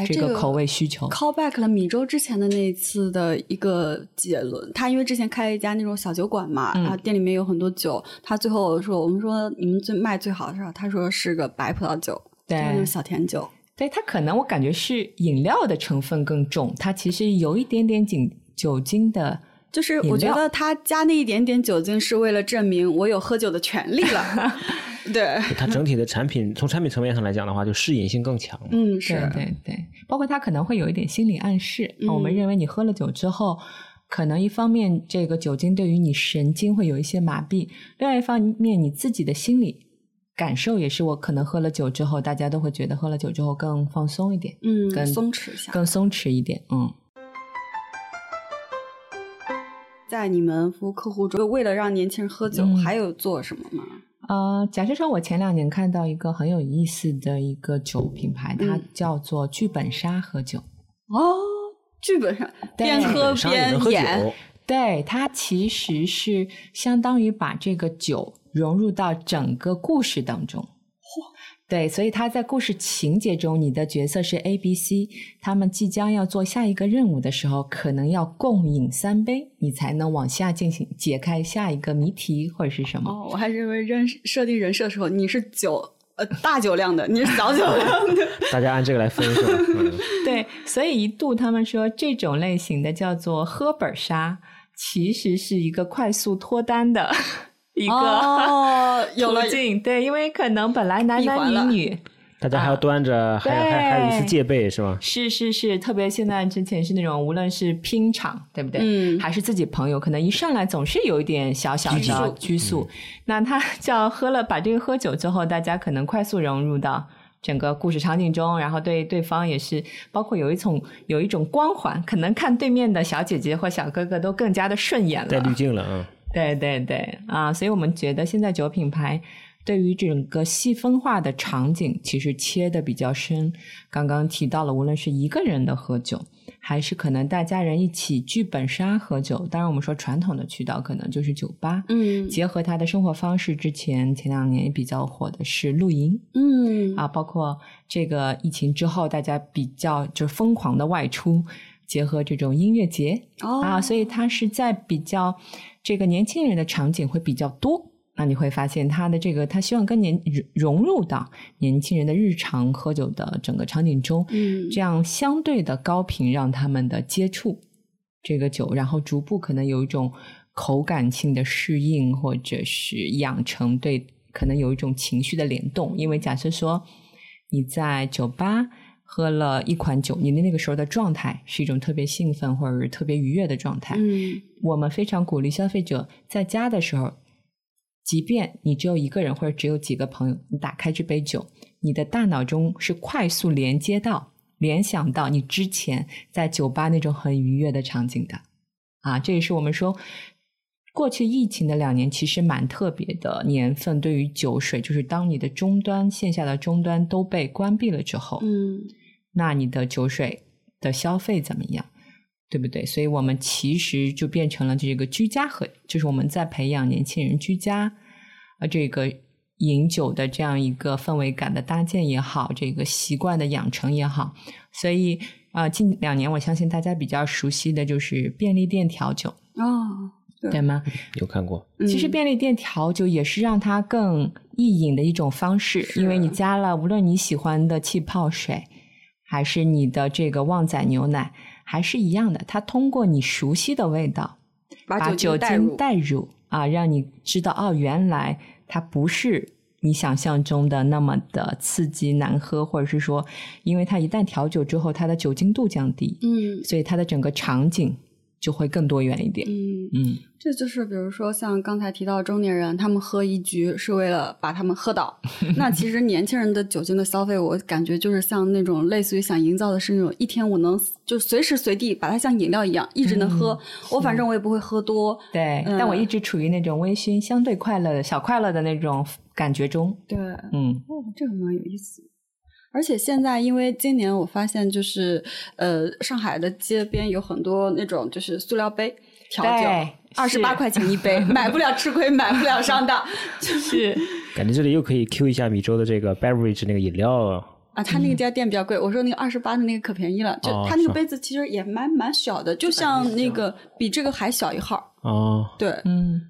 这个口味需求。Call back 了米粥之前的那一次的一个结论，他因为之前开了一家那种小酒馆嘛，然后店里面有很多酒，他最后说，我们说你们最卖最好的时候，他说是个白葡萄酒，对，那种小甜酒。对它可能我感觉是饮料的成分更重，它其实有一点点酒酒精的，就是我觉得它加那一点点酒精是为了证明我有喝酒的权利了。对，它整体的产品从产品层面上来讲的话，就适饮性更强。嗯，是对对，包括它可能会有一点心理暗示。我们认为你喝了酒之后，可能一方面这个酒精对于你神经会有一些麻痹，另外一方面你自己的心理。感受也是，我可能喝了酒之后，大家都会觉得喝了酒之后更放松一点，嗯，更松弛一下，更松弛一点，嗯。在你们服务客户中，为了让年轻人喝酒，还有做什么吗？呃，假设说我前两年看到一个很有意思的一个酒品牌，它叫做剧本杀喝酒。哦，剧本杀边喝边演，对，它其实是相当于把这个酒。融入到整个故事当中，嚯！对，所以他在故事情节中，你的角色是 A、B、C，他们即将要做下一个任务的时候，可能要共饮三杯，你才能往下进行解开下一个谜题或者是什么。哦，我还认为人设定人设的时候，你是酒呃大酒量的，你是小酒量的。大家按这个来分是吧？嗯 对，所以一度他们说这种类型的叫做喝本杀，其实是一个快速脱单的一个、哦，有了途径。对，因为可能本来男男女女。大家还要端着，还还还有一丝戒备是吗？是是是，特别现在之前是那种无论是拼场，对不对？嗯还是自己朋友，可能一上来总是有一点小小的拘束。那他叫喝了，把这个喝酒之后，大家可能快速融入到整个故事场景中，然后对对方也是，包括有一种有一种光环，可能看对面的小姐姐或小哥哥都更加的顺眼了带滤。镜了啊！对对对。啊，所以我们觉得现在酒品牌对于整个细分化的场景，其实切的比较深。刚刚提到了，无论是一个人的喝酒，还是可能大家人一起剧本杀喝酒，当然我们说传统的渠道可能就是酒吧，嗯。结合他的生活方式，之前前两年也比较火的是露营嗯。啊，包括这个疫情之后，大家比较就疯狂的外出，结合这种音乐节，哦。啊，所以它是在比较这个年轻人的场景会比较多。那你会发现他的这个，他希望跟年融入到年轻人的日常喝酒的整个场景中，嗯这样相对的高频让他们的接触这个酒，然后逐步可能有一种口感性的适应，或者是养成对可能有一种情绪的联动。因为假设说你在酒吧喝了一款酒，你的那个时候的状态是一种特别兴奋或者是特别愉悦的状态。嗯我们非常鼓励消费者在家的时候，即便你只有一个人或者只有几个朋友，你打开这杯酒，你的大脑中是快速连接到、联想到你之前在酒吧那种很愉悦的场景的。啊，这也是我们说。过去疫情的两年其实蛮特别的年份，对于酒水，就是当你的终端线下的终端都被关闭了之后，嗯那你的酒水的消费怎么样？对不对？所以我们其实就变成了这个居家和，就是我们在培养年轻人居家，呃，这个饮酒的这样一个氛围感的搭建也好，这个习惯的养成也好。所以啊、呃近两年我相信大家比较熟悉的就是便利店调酒，哦对对吗？有看过，其实嗯便利店调酒也是让它更易饮的一种方式，因为你加了无论你喜欢的气泡水，还是你的这个旺仔牛奶，还是一样的，它通过你熟悉的味道，把把酒酒精带入精带入啊，让你知道哦，原来它不是你想象中的那么的刺激难喝，或者是说，因为它一旦调酒之后，它的酒精度降低，嗯。所以它的整个场景就会更多元一点。嗯，嗯，这就是比如说像刚才提到中年人，他们喝一局是为了把他们喝倒。那其实年轻人的酒精的消费，我感觉就是像那种类似于想营造的是那种一天我能就随时随地把它像饮料一样一直能喝。我反正我也不会喝多。对，嗯但我一直处于那种微醺、相对快乐的小快乐的那种感觉中。对，嗯，哦，这个蛮有意思。而且现在，因为今年我发现，就是呃，上海的街边有很多那种就是塑料杯调酒对，二十八块钱一杯，买不了吃亏，买不了上当。就是，感觉这里又可以 Q 一下米粥的这个 beverage 那个饮料啊。啊，他那个家店比较贵，我说那个二十八的那个可便宜了，就他那个杯子其实也蛮蛮小的，就像那个比这个还小一号。哦，对，嗯，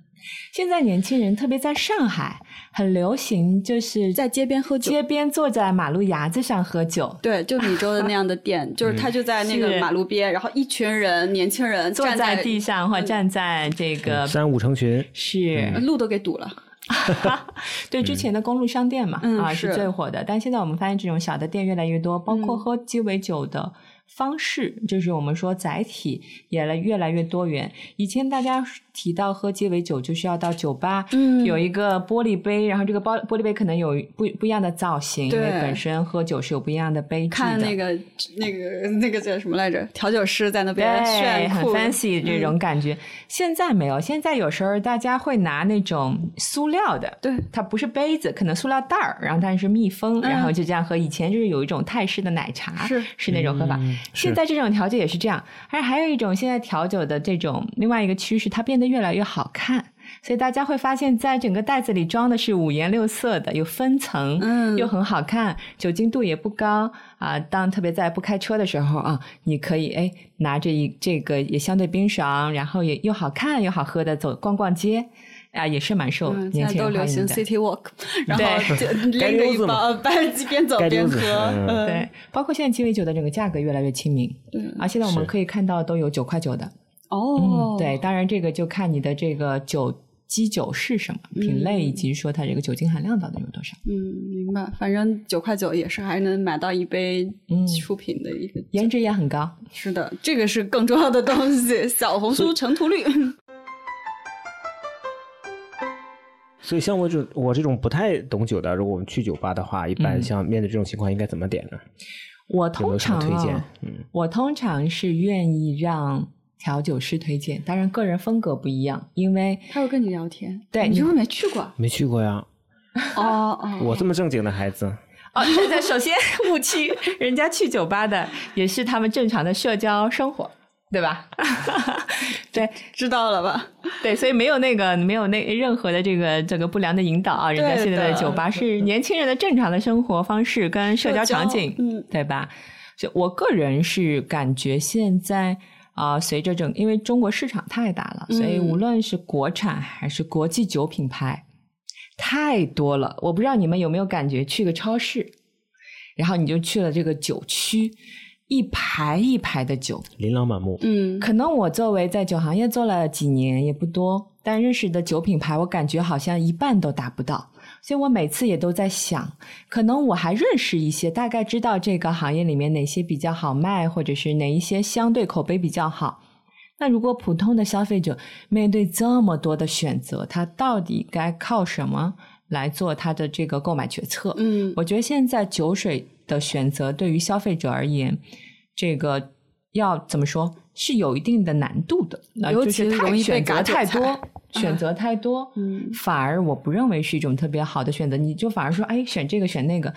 现在年轻人特别在上海很流行，就是在街边喝酒。街边坐在马路牙子上喝酒，对，就米粥的那样的店，就是他就在那个马路边，然后一群人，年轻人坐站在地上或站在这个三五成群，是。路都给堵了。对之前的公路商店嘛，啊嗯是是。最火的。但现在我们发现这种小的店越来越多，包括嗯。喝鸡尾酒的方式，就是我们说载体也来越来越多元。以前大家提到喝鸡尾酒，就需要到酒吧，嗯有一个玻璃杯，然后这个玻玻璃杯可能有不不一样的造型，因为本身喝酒是有不一样的杯制的。看那个那个那个叫什么来着？调酒师在那边对，很炫酷，fancy 这种嗯感觉。现在没有，现在有时候大家会拿那种塑料的，对它不是杯子，可能塑料袋儿，然后但是密封，嗯然后就这样喝。以前就是有一种泰式的奶茶，是是那种喝法。嗯现在这种调酒也是这样，而还有一种现在调酒的这种另外一个趋势，它变得越来越好看。所以大家会发现，在整个袋子里装的是五颜六色的，有分层，嗯又很好看，酒精度也不高啊。当特别在不开车的时候啊，你可以哎拿着一这个也相对冰爽，然后也又好看又好喝的走逛逛街啊，也是蛮受嗯，年轻现在都流行人的。City Walk，然后拎着一包，边边走边喝，对，包括现在鸡尾酒的这个价格越来越亲民，对啊，现在我们可以看到都有九块九的，哦嗯，，对，当然这个就看你的这个酒基酒是什么品类，以及说它这个酒精含量到底有多少。嗯，明白。反正九块九也是还能买到一杯嗯出品的一个酒，颜值也很高，是的，这个是更重要的东西。小红书成图率，所以像我这种我这种不太懂酒的，如果我们去酒吧的话，一般嗯像面对这种情况应该怎么点呢？我通常么推荐啊？嗯，我通常是愿意让调酒师推荐，当然个人风格不一样，因为他会跟你聊天，对你你是不是没去过？没去过呀，哦哦，我这么正经的孩子，哦，对对，首先 误区，人家去酒吧的也是他们正常的社交生活，对吧？对 知道了吧？对，所以没有那个没有那任何的这个这个不良的引导啊，人家现在的的酒吧是年轻人的正常的生活方式跟社交场景，嗯对吧？就我个人是感觉现在啊、随着整因为中国市场太大了，所以嗯无论是国产还是国际酒品牌太多了。我不知道你们有没有感觉，去个超市，然后你就去了这个酒区，一排一排的酒，琳琅满目。嗯，可能我作为在酒行业做了几年也不多，但认识的酒品牌，我感觉好像一半都达不到。所以我每次也都在想，可能我还认识一些，大概知道这个行业里面哪些比较好卖，或者是哪一些相对口碑比较好。那如果普通的消费者面对这么多的选择，他到底该靠什么来做他的这个购买决策？嗯我觉得现在酒水的选择对于消费者而言，这个要怎么说是有一定的难度的，那尤其就是太容易被选择割太多，选择太多，嗯反而我不认为是一种特别好的选择。你就反而说，哎，选这个选那个。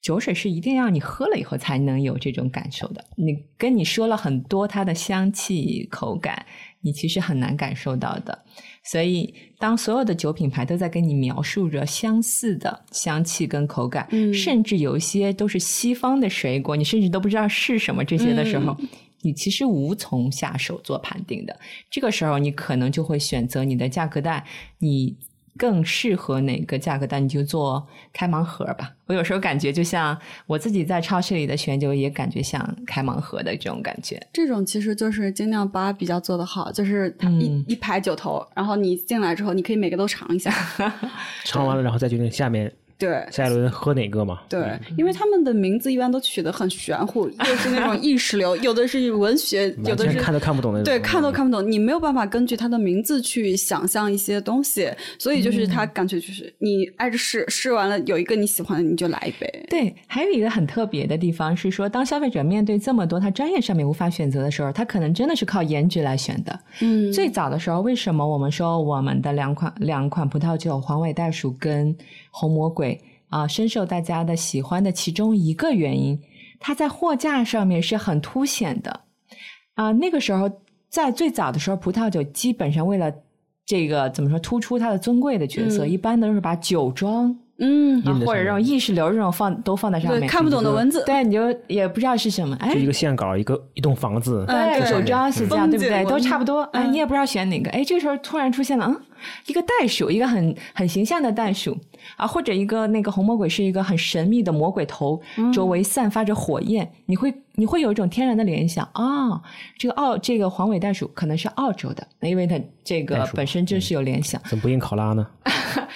酒水是一定要你喝了以后才能有这种感受的。你跟你说了很多它的香气、口感，你其实很难感受到的。所以，当所有的酒品牌都在跟你描述着相似的香气跟口感，嗯甚至有一些都是西方的水果，你甚至都不知道是什么这些的时候，你其实无从下手做判定的。这个时候，你可能就会选择你的价格带，你更适合哪个价格带，你就做开盲盒吧。我有时候感觉，就像我自己在超市里的选酒，也感觉像开盲盒的这种感觉。这种其实就是精酿吧比较做的好，就是它一、嗯一排酒头，然后你进来之后，你可以每个都尝一下。尝完了，然后再决定下面对下一轮喝哪个嘛。对，因为他们的名字一般都取得很玄乎，又是那种意识流，有的是文学，有的是看都看不懂的。对，看都看不懂，你没有办法根据他的名字去想象一些东西，所以就是他感觉就是你挨着试，试完了有一个你喜欢的，你就来一杯。对，还有一个很特别的地方是说，当消费者面对这么多他专业上面无法选择的时候，他可能真的是靠颜值来选的。嗯最早的时候，为什么我们说我们的两款两款葡萄酒黄尾袋鼠跟红魔鬼啊、深受大家的喜欢的其中一个原因，它在货架上面是很凸显的。啊、那个时候在最早的时候，葡萄酒基本上为了这个怎么说突出它的尊贵的角色，嗯。一般都是把酒庄嗯，或者这种意识流这种放都放在上面，对，看不懂的文字，对，你就也不知道是什么，哎就，一个线稿，一个一栋房子。对，嗯对酒庄是这样，对不对？都差不多，哎，嗯你也不知道选哪个，哎，这个时候突然出现了，嗯，一个袋鼠，一个很很形象的袋鼠啊，或者一个那个红魔鬼是一个很神秘的魔鬼头，嗯周围散发着火焰，你会你会有一种天然的联想啊，这个澳这个黄尾袋鼠可能是澳洲的，因为它这个本身就是有联想。怎么不印考拉呢？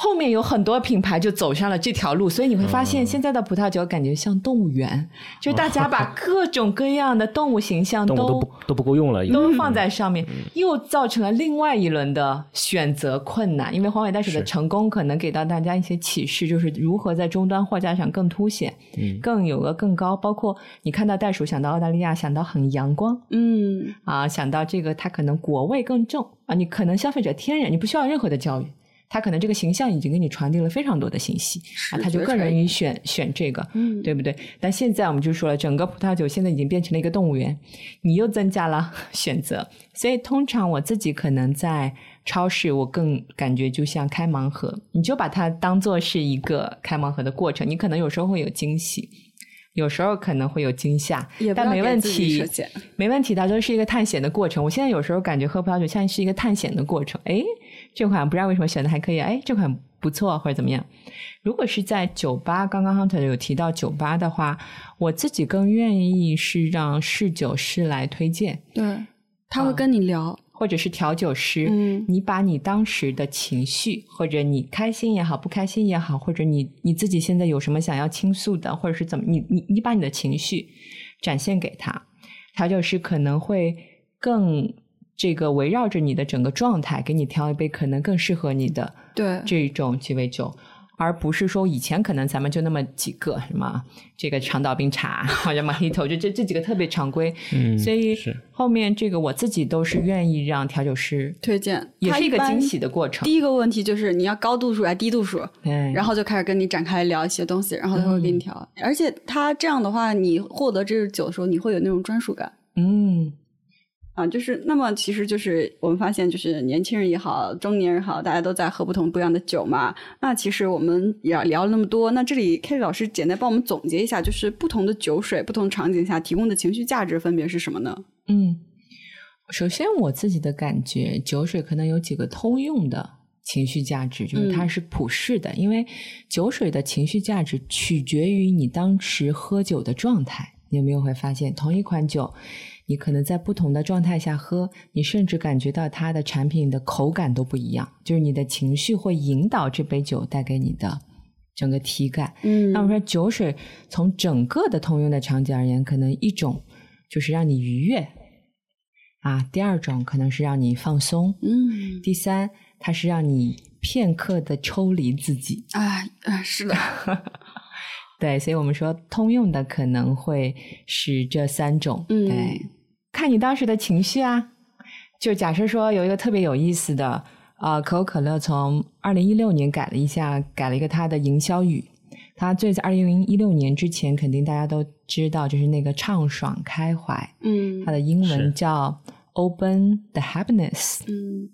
后面有很多品牌就走上了这条路，所以你会发嗯现现在的葡萄酒感觉像动物园，就大家把各种各样的动物形象都 都不都不够用了，都放在上面，又造成了另外一轮的选择困难。因为黄尾袋鼠的成功，可能给到大家一些启示，就是如何在终端货架上更凸显，嗯更有个更高。包括你看到袋鼠，想到澳大利亚，想到很阳光嗯，啊，想到这个它可能果味更重啊，你可能消费者天然，你不需要任何的教育。他可能这个形象已经给你传递了非常多的信息啊，他就更容易选选这个，嗯对不对？但现在我们就说了，整个葡萄酒现在已经变成了一个动物园，你又增加了 选择，所以通常我自己可能在超市，我更感觉就像开盲盒，你就把它当做是一个开盲盒的过程，你可能有时候会有惊喜。有时候可能会有惊吓也，但没问题，没问题，它都是一个探险的过程。我现在有时候感觉喝葡萄酒像是一个探险的过程。诶，这款不知道为什么选的还可以，诶，这款不错或者怎么样。如果是在酒吧，刚刚 Hunter 有提到酒吧的话，我自己更愿意是让侍酒师来推荐，对，他会跟你聊，或者是调酒师，嗯你把你当时的情绪，或者你开心也好，不开心也好，或者你你自己现在有什么想要倾诉的，或者是怎么，你你你把你的情绪展现给他，调酒师可能会更这个围绕着你的整个状态，给你调一杯可能更适合你的对，这种鸡尾酒。而不是说以前可能咱们就那么几个什么这个长岛冰茶或者 Mojito，就这这几个特别常规，嗯所以是后面这个我自己都是愿意让调酒师推荐也是一个惊喜的过程第一个问题就是你要高度数还是低度数，哎，然后就开始跟你展开聊一些东西，然后他会给你调。而且他这样的话，你获得这个酒的时候，你会有那种专属感嗯，啊。就是那么，其实就是我们发现，就是年轻人也好，中年人也好，大家都在喝不同不一样的酒嘛。那其实我们也聊了那么多，那这里 K 老师简单帮我们总结一下，就是不同的酒水、不同场景下提供的情绪价值分别是什么呢？嗯，首先我自己的感觉，酒水可能有几个通用的情绪价值，就是它嗯是普世的，因为酒水的情绪价值取决于你当时喝酒的状态。你有没有会发现，同一款酒，你可能在不同的状态下喝，你甚至感觉到它的产品的口感都不一样，就是你的情绪会引导这杯酒带给你的整个体感。嗯那我们说酒水从整个的通用的场景而言，可能一种就是让你愉悦啊，第二种可能是让你放松，嗯，第三它是让你片刻的抽离自己。啊啊，是的，对，所以我们说通用的可能会是这三种。嗯对，看你当时的情绪啊。就假设说有一个特别有意思的，呃，可口可乐从二零一六年改了一下，改了一个它的营销语。它最在二零一六年之前，肯定大家都知道，就是那个畅爽开怀，嗯它的英文叫 Open the Happiness。嗯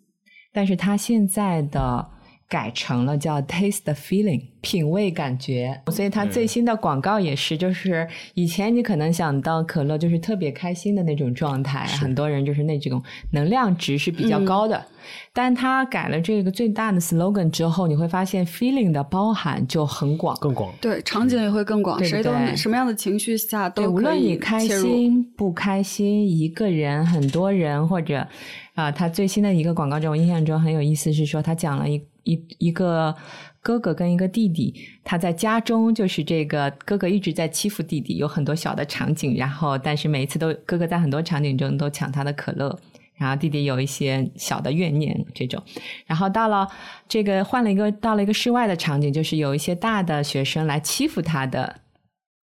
但是它现在的改成了叫 Taste the Feeling，品味感觉。所以它最新的广告也是，就是以前你可能想到可乐就是特别开心的那种状态，很多人就是那种能量值是比较高的。但它改了这个最大的 slogan 之后，你会发现 feeling 的包含就很广。更广。对，场景也会更广，谁都什么样的情绪下都，无论你开心不开心，一个人、很多人，或者啊、他最新的一个广告中，我印象中很有意思，是说他讲了一一一个哥哥跟一个弟弟，他在家中就是这个哥哥一直在欺负弟弟，有很多小的场景，然后但是每一次都哥哥在很多场景中都抢他的可乐。然后弟弟有一些小的怨念这种，然后到了这个换了一个到了一个室外的场景，就是有一些大的学生来欺负他的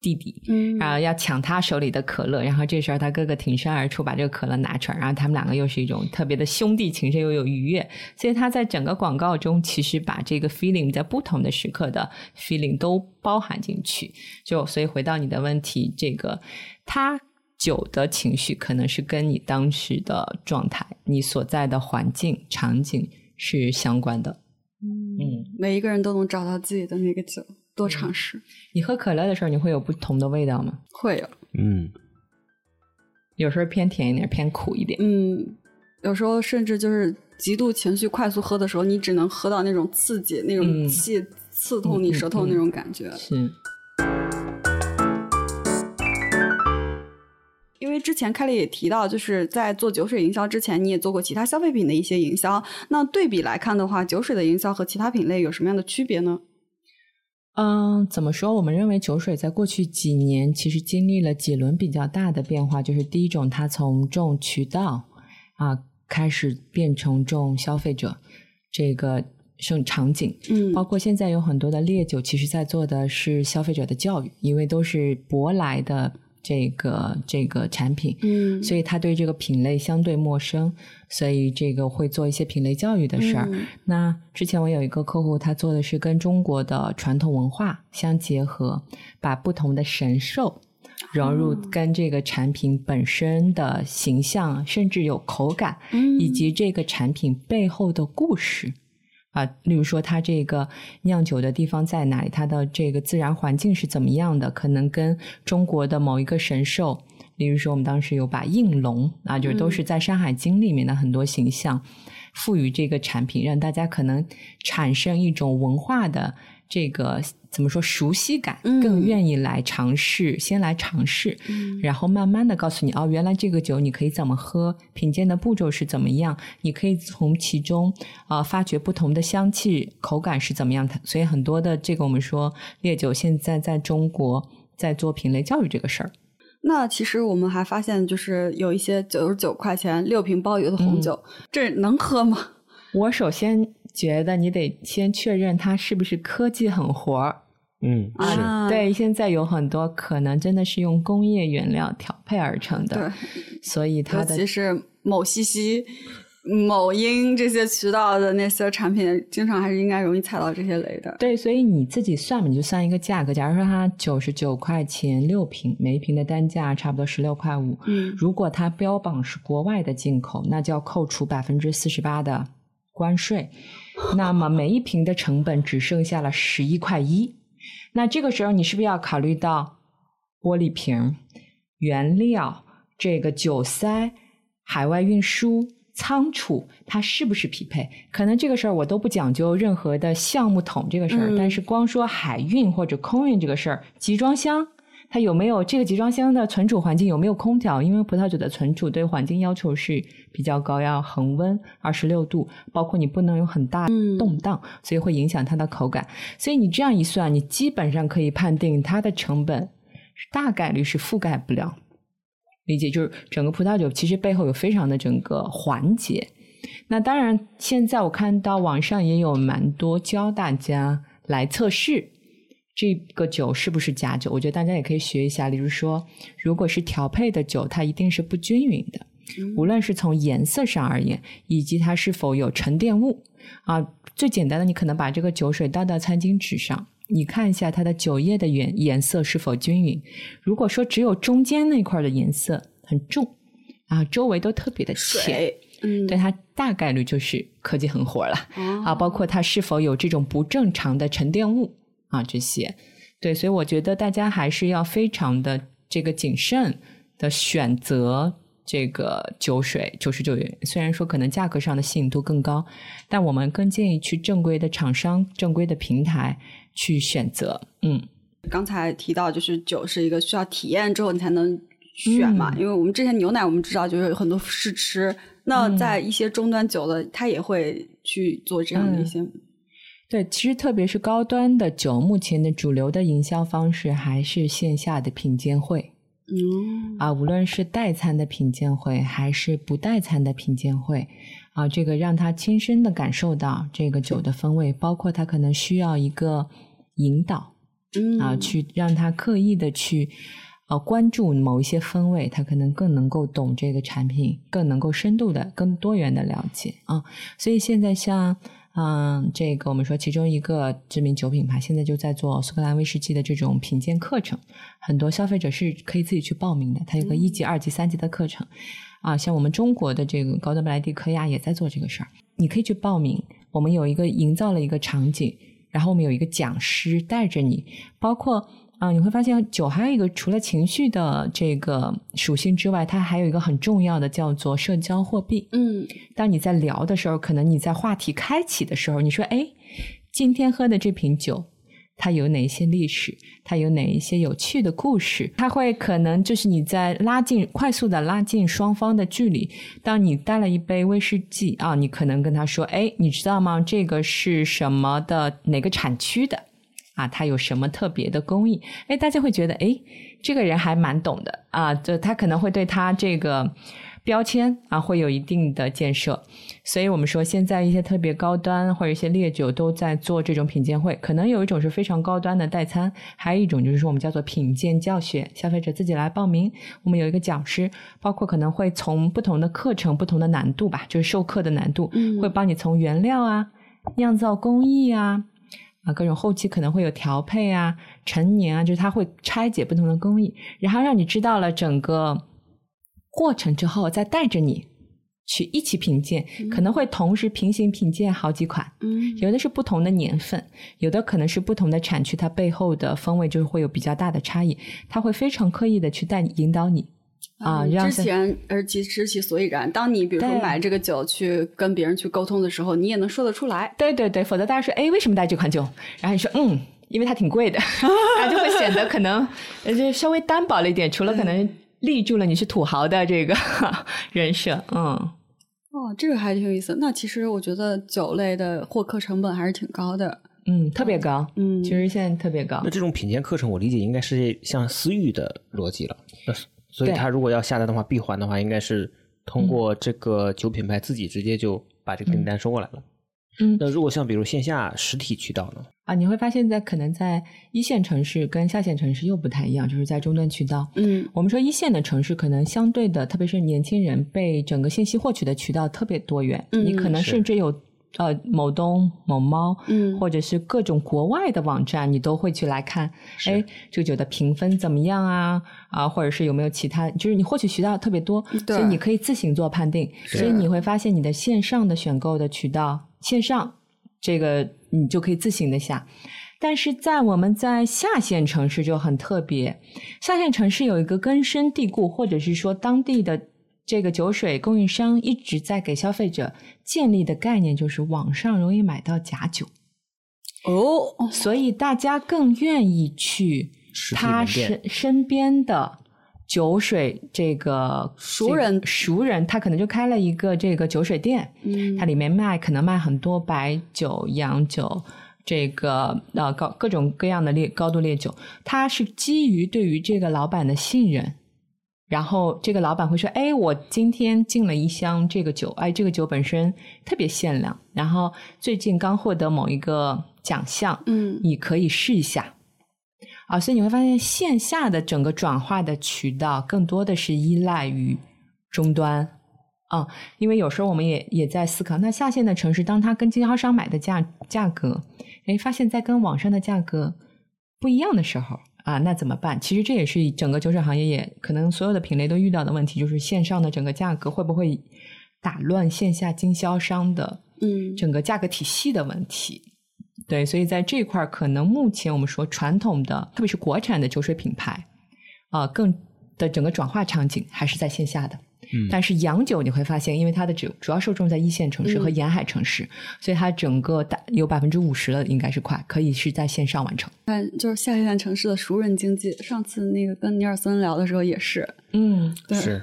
弟弟，嗯然后要抢他手里的可乐，然后这时候他哥哥挺身而出，把这个可乐拿出来，然后他们两个又是一种特别的兄弟情深，又有愉悦，所以他在整个广告中其实把这个 feeling 在不同的时刻的 feeling 都包含进去。就所以回到你的问题，这个他酒的情绪可能是跟你当时的状态、你所在的环境场景是相关的。嗯，每一个人都能找到自己的那个酒，多尝试。你喝可乐的时候，你会有不同的味道吗？会有，嗯，有时候偏甜一点，偏苦一点。嗯，有时候甚至就是极度情绪快速喝的时候，你只能喝到那种刺激、那种嗯气刺痛你舌头那种感觉。是。因为之前开丽也提到，就是在做酒水营销之前，你也做过其他消费品的一些营销。那对比来看的话，酒水的营销和其他品类有什么样的区别呢？嗯，怎么说？我们认为酒水在过去几年其实经历了几轮比较大的变化，就是第一种，它从重渠道啊开始变成重消费者这个生场景，嗯包括现在有很多的烈酒，其实在做的是消费者的教育，因为都是舶来的这个这个产品，嗯所以他对这个品类相对陌生，所以这个会做一些品类教育的事儿。嗯那之前我有一个客户，他做的是跟中国的传统文化相结合，把不同的神兽融入哦跟这个产品本身的形象，甚至有口感，嗯以及这个产品背后的故事。啊，例如说，它这个酿酒的地方在哪里？它的这个自然环境是怎么样的？可能跟中国的某一个神兽，例如说，我们当时有把应龙啊，就是都是在《山海经》里面的很多形象，赋予这个产品，让大家可能产生一种文化的这个怎么说熟悉感，嗯更愿意来尝试，先来尝试，嗯然后慢慢的告诉你哦，原来这个酒你可以怎么喝，品鉴的步骤是怎么样，你可以从其中啊、呃发掘不同的香气、口感是怎么样的。所以很多的这个我们说烈酒现在在中国在做品类教育这个事儿。那其实我们还发现，就是有一些九十九块钱六瓶包邮的红酒，这能喝吗？我首先觉得你得先确认它是不是科技狠活儿。嗯，是，啊，对，现在有很多可能真的是用工业原料调配而成的，对，所以它尤的其是某西西、某音这些渠道的那些产品，经常还是应该容易踩到这些雷的。对，所以你自己算嘛，你就算一个价格。假如说它九十九块钱六瓶，每一瓶的单价差不多十六块五。嗯如果它标榜是国外的进口，那就要扣除百分之四十八的关税，那么每一瓶的成本只剩下了十一块一。那这个时候你是不是要考虑到玻璃瓶、原料、这个酒塞、海外运输、仓储，它是不是匹配？可能这个事儿我都不讲究任何的项目桶这个事儿，嗯但是光说海运或者空运这个事儿，集装箱。它有没有这个集装箱的存储环境有没有空调？因为葡萄酒的存储对环境要求是比较高，要恒温二十六度，包括你不能有很大嗯动荡，所以会影响它的口感。所以你这样一算，你基本上可以判定它的成本大概率是覆盖不了。理解就是整个葡萄酒其实背后有非常的整个环节。那当然，现在我看到网上也有蛮多教大家来测试这个酒是不是假酒。我觉得大家也可以学一下，例如说，如果是调配的酒，它一定是不均匀的。无论是从颜色上而言，以及它是否有沉淀物啊，最简单的，你可能把这个酒水倒到餐巾纸上，你看一下它的酒液的颜颜色是否均匀。如果说只有中间那块的颜色很重啊，周围都特别的浅，水，嗯，对它大概率就是科技狠活了。哦啊，包括它是否有这种不正常的沉淀物啊，这些，对，所以我觉得大家还是要非常的这个谨慎的选择这个酒水九十九元。虽然说可能价格上的吸引度更高，但我们更建议去正规的厂商、正规的平台去选择。嗯，刚才提到，就是酒是一个需要体验之后你才能选嘛，嗯因为我们之前牛奶我们知道就是有很多试吃，那嗯在一些终端酒的，它也会去做这样的一嗯些，对，其实特别是高端的酒，目前的主流的营销方式还是线下的品鉴会。嗯啊，无论是代餐的品鉴会还是不代餐的品鉴会，啊，这个让他亲身的感受到这个酒的风味，包括他可能需要一个引导嗯啊，去让他刻意的去呃关注某一些风味，他可能更能够懂这个产品，更能够深度的、更多元的了解啊。所以现在像嗯，这个我们说其中一个知名酒品牌现在就在做苏格兰威士忌的这种品鉴课程，很多消费者是可以自己去报名的，它有个一级、二级、三级的课程。啊，像我们中国的这个高端白兰地科亚也在做这个事儿，你可以去报名。我们有一个营造了一个场景，然后我们有一个讲师带着你，包括啊、你会发现酒还有一个除了情绪的这个属性之外，它还有一个很重要的叫做社交货币。嗯当你在聊的时候，可能你在话题开启的时候，你说：“哎，今天喝的这瓶酒，它有哪一些历史？它有哪一些有趣的故事？它会可能就是你在拉近、快速的拉近双方的距离。当你带了一杯威士忌啊，你可能跟他说：‘哎，你知道吗？这个是什么的哪个产区的？’啊，它有什么特别的工艺？哎，大家会觉得，哎，这个人还蛮懂的啊，就他可能会对他这个标签啊，会有一定的建设。所以我们说，现在一些特别高端或者一些烈酒都在做这种品鉴会，可能有一种是非常高端的代餐，还有一种就是说我们叫做品鉴教学，消费者自己来报名，我们有一个讲师，包括可能会从不同的课程、不同的难度吧，就是授课的难度，会帮你从原料啊、酿造工艺啊。啊，各种后期可能会有调配啊、陈年啊，就是它会拆解不同的工艺，然后让你知道了整个过程之后，再带着你去一起品鉴，可能会同时平行品鉴好几款，嗯。有的是不同的年份，有的可能是不同的产区，它背后的风味就是会有比较大的差异，它会非常刻意的去带你引导你啊，嗯让知前而其知其所以然。当你比如说买这个酒去跟别人去沟通的时候，你也能说得出来。对对对，否则大家说，哎，为什么带这款酒？然后你说，嗯，因为它挺贵的，然后就会显得可能呃就稍微单薄了一点，除了可能立住了你是土豪的这个 人设，嗯。哦，这个还挺有意思。那其实我觉得酒类的获客成本还是挺高的。嗯，特别高，嗯其实现在特别高那。这种品鉴课程，我理解应该是像私域的逻辑了。那所以对。他如果要下单的话，闭环的话，应该是通过这个酒品牌自己直接就把这个订单收过来了。嗯。那如果像比如线下实体渠道呢？啊，你会发现在可能在一线城市跟下线城市又不太一样，就是在终端渠道。嗯。我们说一线的城市可能相对的，特别是年轻人被整个信息获取的渠道特别多元，嗯。你可能甚至有呃某东、某猫，嗯。或者是各种国外的网站，你都会去来看，是哎，这个酒的评分怎么样啊？啊，或者是有没有其他，就是你获取渠道特别多，对所以你可以自行做判定，是。所以你。会发现你的线上的选购的渠道，线上这个你就可以自行的下。但是在我们在下线城市就很特别，下线城市有一个根深蒂固，或者是说当地的这个酒水供应商一直在给消费者建立的概念，就是网上容易买到假酒，哦，所以大家更愿意去他身身边的酒水这个熟人熟人，他可能就开了一个这个酒水店，嗯它里面卖可能卖很多白酒、洋酒，这个呃高各种各样的烈高度烈酒，它是基于对于这个老板的信任。然后这个老板会说：“哎，我今天进了一箱这个酒，哎，这个酒本身特别限量，然后最近刚获得某一个奖项，嗯你可以试一下。”啊，所以你会发现线下的整个转化的渠道更多的是依赖于终端啊，因为有时候我们也也在思考，那下线的城市，当他跟经销商买的价价格，哎，发现在跟网上的价格不一样的时候啊，那怎么办？其实这也是整个酒水行业也可能所有的品类都遇到的问题，就是线上的整个价格会不会打乱线下经销商的嗯整个价格体系的问题。对，所以在这块儿，可能目前我们说传统的，特别是国产的酒水品牌，啊、更的整个转化场景还是在线下的。嗯但是洋酒你会发现，因为它的主主要受众在一线城市和嗯沿海城市，所以它整个大有百分之五十了，应该是快可以是在线上完成。看就是下一线城市的熟人经济。上次那个跟尼尔森聊的时候也是，嗯，对是，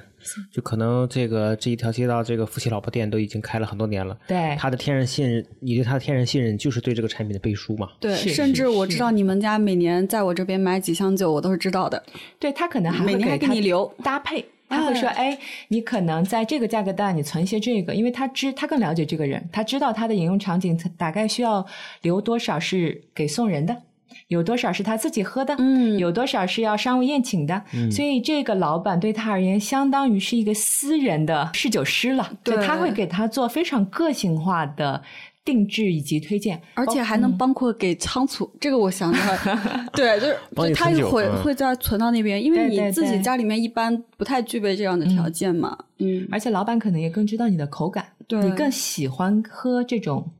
就可能这个这一条街道，这个夫妻老婆店都已经开了很多年了。对，他的天然信任，你对他的天然信任，就是对这个产品的背书嘛。对，甚至我知道你们家每年在我这边买几箱酒，我都是知道的。对他可能还会每年还给你留搭配。他会说：“哎，你可能在这个价格段你存一些这个，因为他知他更了解这个人，他知道他的饮用场景，他大概需要留多少是给送人的，有多少是他自己喝的，嗯。有多少是要商务宴请的。所以这个老板对他而言，相当于是一个私人的侍酒师了，对。他会给他做非常个性化的定制以及推荐，而且还能包括给仓储，这个我想着，对，就是帮你就他会会在存到那边，因为你自己家里面一般不太具备这样的条件嘛。嗯，而且老板可能也更知道你的口感，对你更喜欢喝这种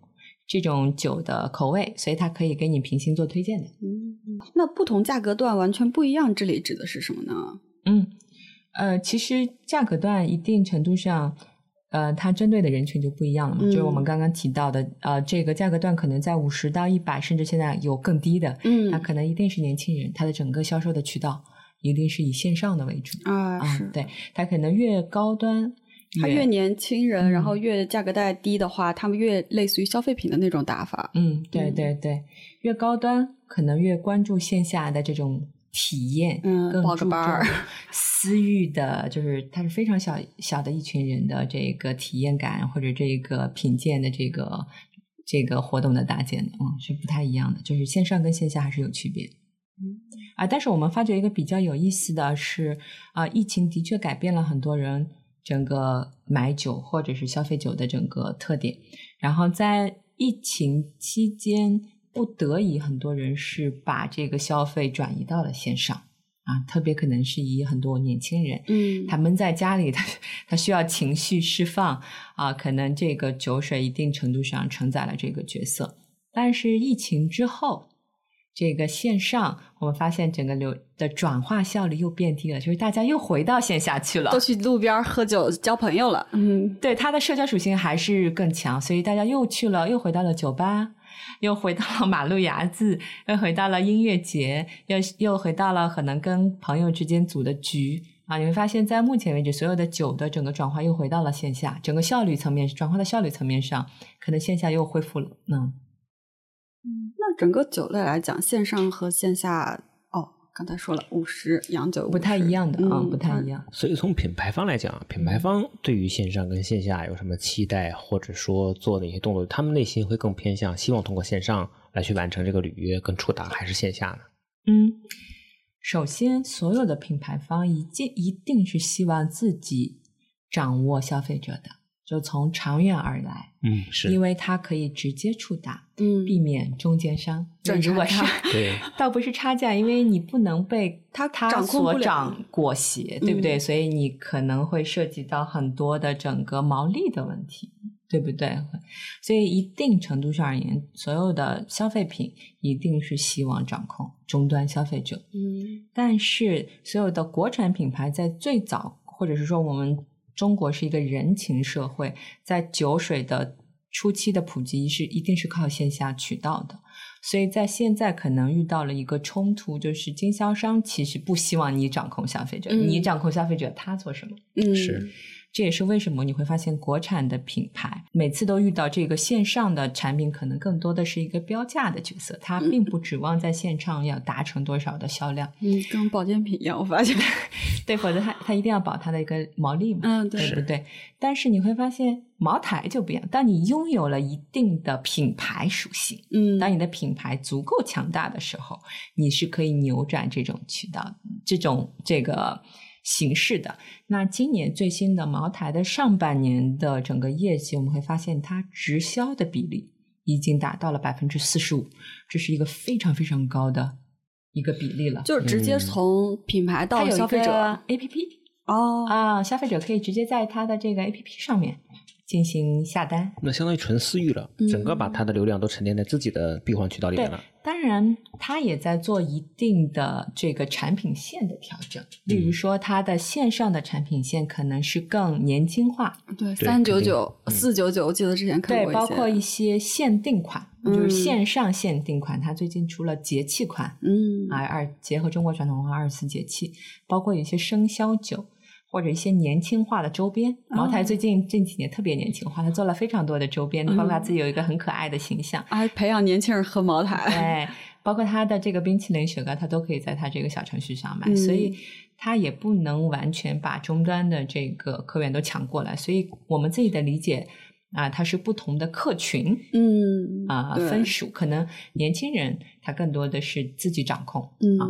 这种酒的口味，所以他可以给你平行做推荐的。嗯那不同价格段完全不一样，这里指的是什么呢？嗯，呃，其实价格段一定程度上，呃，它针对的人群就不一样了嘛。嗯就是我们刚刚提到的，呃，这个价格段可能在五十到一百，甚至现在有更低的，嗯那可能一定是年轻人，他的整个销售的渠道一定是以线上的为主。啊，是，对，他可能越高端，他越年轻人，嗯然后越价格带低的话，他们越类似于消费品的那种打法。嗯，对嗯对对，越高端可能越关注线下的这种体验，嗯更注重私域的，就是它是非常小小的一群人的这个体验感或者这个品鉴的这个这个活动的搭建的，嗯，是不太一样的，就是线上跟线下还是有区别。嗯啊，但是我们发觉一个比较有意思的是，啊，疫情的确改变了很多人整个买酒或者是消费酒的整个特点。然后在疫情期间，不得已，很多人是把这个消费转移到了线上啊，特别可能是以很多年轻人，嗯他闷在家里，他他需要情绪释放啊，可能这个酒水一定程度上承载了这个角色。但是疫情之后，这个线上我们发现整个流的转化效率又变低了，就是大家又回到线下去了都。去路边喝酒交朋友了。嗯，对它的社交属性还是更强，所以大家又去了，又回到了酒吧，又回到了马路牙子，又回到了音乐节，又又回到了可能跟朋友之间组的局啊。你会发现在目前为止，所有的酒的整个转化又回到了线下，整个效率层面转化的效率层面上，可能线下又恢复了。嗯，那整个酒类来讲，线上和线下，刚才说了五十洋酒不太一样的啊，嗯不太一样。所以从品牌方来讲，品牌方对于线上跟线下有什么期待，或者说做哪些动作，他们内心会更偏向希望通过线上来去完成这个履约跟触达，还是线下呢？嗯，首先，所有的品牌方一定一定是希望自己掌握消费者的，就从长远而来，嗯，是因为它可以直接触达，嗯避免中间商。赚如果是差对 倒不是差价，因为你不能被它它所掌裹挟，对不对？嗯所以你可能会涉及到很多的整个毛利的问题，对不对？所以一定程度上而言，所有的消费品一定是希望掌控终端消费者。嗯但是所有的国产品牌在最早，或者是说我们中国是一个人情社会，在酒水的初期的普及是一定是靠线下渠道的，所以在现在可能遇到了一个冲突，就是经销商其实不希望你掌控消费者，嗯。你掌控消费者，他做什么？嗯。是这也是为什么你会发现国产的品牌每次都遇到这个线上的产品，可能更多的是一个标价的角色，它并不指望在线上要达成多少的销量。嗯，跟保健品一样，我发现。对，否则它它一定要保它的一个毛利嘛，嗯对对不对？但是你会发现茅台就不一样，当你拥有了一定的品牌属性，嗯，当你的品牌足够强大的时候，你是可以扭转这种渠道、这种这个形式的。那今年最新的茅台的上半年的整个业绩，我们会发现它直销的比例已经达到了百分之四十五，这是一个非常非常高的一个比例了。就是直接从品牌到消费者个 APP 哦，啊，消费者可以直接在它的这个 APP 上面进行下单。那相当于纯私域了，嗯整个把它的流量都沉淀在自己的闭环渠道里面对了。，当然，它也在做一定的这个产品线的调整。例如说，它的线上的产品线可能是更年轻化，对，对三九九、嗯四九九，我记得之前看对，过包括一些限定款，嗯就是线上限定款。它最近出了节气款，嗯啊，二结合中国传统文化二十四节气，包括有一些生肖酒。或者一些年轻化的周边，茅台哦。最近这几年特别年轻化，他做了非常多的周边，包括他自己有一个很可爱的形象，还培养年轻人喝茅台。哎，包括他的这个冰淇淋雪糕，他都可以在他这个小程序上买，嗯所以他也不能完全把终端的这个客源都抢过来。所以我们自己的理解啊，它是不同的客群嗯啊分属，可能年轻人他更多的是自己掌控嗯。啊，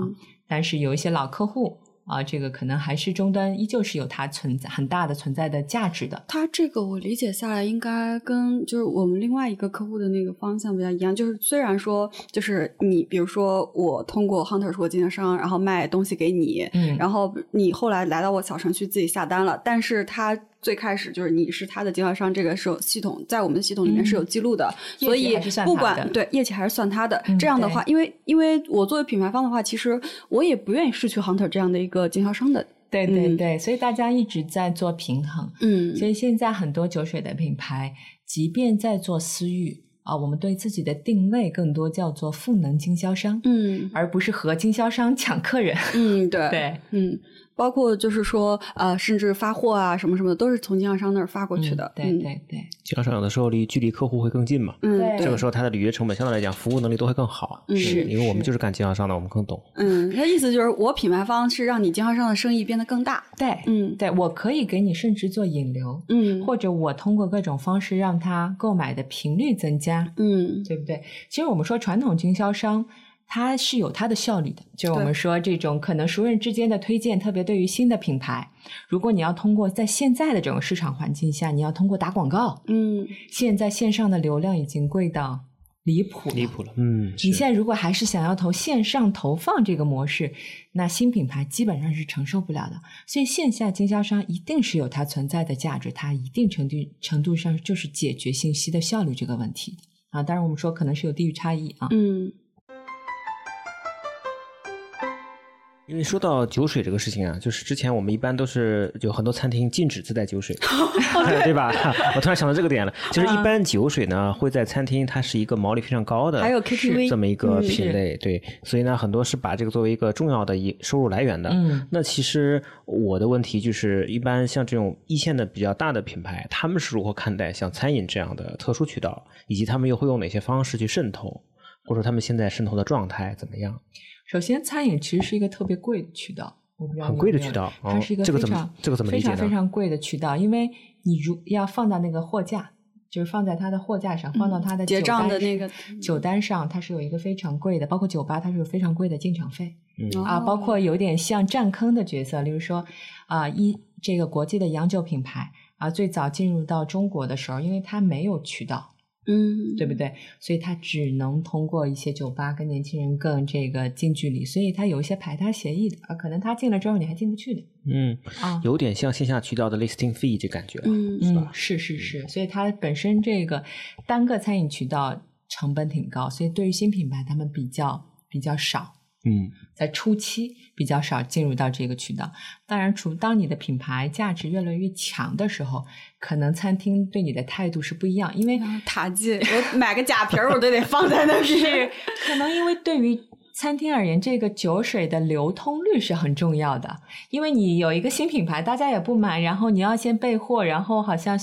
但是有一些老客户。啊，这个可能还是终端依旧是有它存在很大的存在的价值的。它这个我理解下来，应该跟就是我们另外一个客户的那个方向比较一样。就是虽然说，就是你比如说我通过 Hunter 是我经销商，然后卖东西给你，嗯然后你后来来到我小程序自己下单了，但是它最开始就是你是他的经销商，这个是有系统在我们的系统里面是有记录的，所以不管对业绩还是算他的。嗯这样的话，因为因为我作为品牌方的话，其实我也不愿意失去 Hunter 这样的一个经销商的。对对嗯对，所以大家一直在做平衡。嗯所以现在很多酒水的品牌，即便在做私域啊，我们对自己的定位更多叫做赋能经销商，嗯而不是和经销商抢客人。嗯，对 对，嗯，包括就是说呃，甚至发货啊什么什么的，都是从经销商那儿发过去的。对对对，经销商有的时候离距离客户会更近嘛，嗯，这个时候它的履约成本相对来讲服务能力都会更好。嗯是因为我们就是干经销商的，我们更懂。嗯，他意思就是我品牌方是让你经销商的生意变得更大。对，嗯对我可以给你甚至做引流，嗯或者我通过各种方式让他购买的频率增加，嗯对不对？其实我们说传统经销商。它是有它的效率的，就是我们说这种可能熟人之间的推荐，特别对于新的品牌，如果你要通过在现在的这种市场环境下，你要通过打广告，嗯。现在线上的流量已经贵到离谱了。离谱了，嗯，你现在如果还是想要投线上投放这个模式，那新品牌基本上是承受不了的。所以线下经销商一定是有它存在的价值，它一定程度程度上就是解决信息的效率这个问题啊。当然，我们说可能是有地域差异啊。嗯因为说到酒水这个事情啊，就是之前我们一般都是有很多餐厅禁止自带酒水，对吧？我突然想到这个点了，就是一般酒水呢会在餐厅，它是一个毛利非常高的，还有 KTV 这么一个嗯品类，对，所以呢，很多是把这个作为一个重要的一收入来源的。嗯那其实我的问题就是，一般像这种一线的比较大的品牌，他们是如何看待像餐饮这样的特殊渠道，以及他们又会用哪些方式去渗透，或者说他们现在渗透的状态怎么样？首先，餐饮其实是一个特别贵的渠道，我不知道很贵的渠道哦它是一个这个怎么非常这个怎么理解呢？非常非常贵的渠道，因为你如要放到那个货架，就是放在它的货架上，放到它的嗯结账的那个酒单上，它是有一个非常贵的，包括酒吧它是有非常贵的进场费嗯啊，哦包括有点像占坑的角色，例如说啊，一这个国际的洋酒品牌啊，最早进入到中国的时候，因为它没有渠道，嗯对不对？所以他只能通过一些酒吧跟年轻人更这个近距离，所以他有一些排他协议的啊，可能他进了之后你还进不去的嗯，啊。有点像线下渠道的 listing fee 这感觉，嗯嗯是吧，？是是是，所以它本身这个单个餐饮渠道成本挺高，所以对于新品牌他们比较比较少，嗯在初期比较少进入到这个渠道。当然，除当你的品牌价值越来越强的时候，可能餐厅对你的态度是不一样，因为塔记，我买个假瓶儿我都得放在那是。可能因为对于餐厅而言，这个酒水的流通率是很重要的。因为你有一个新品牌，大家也不买，然后你要先备货，然后好像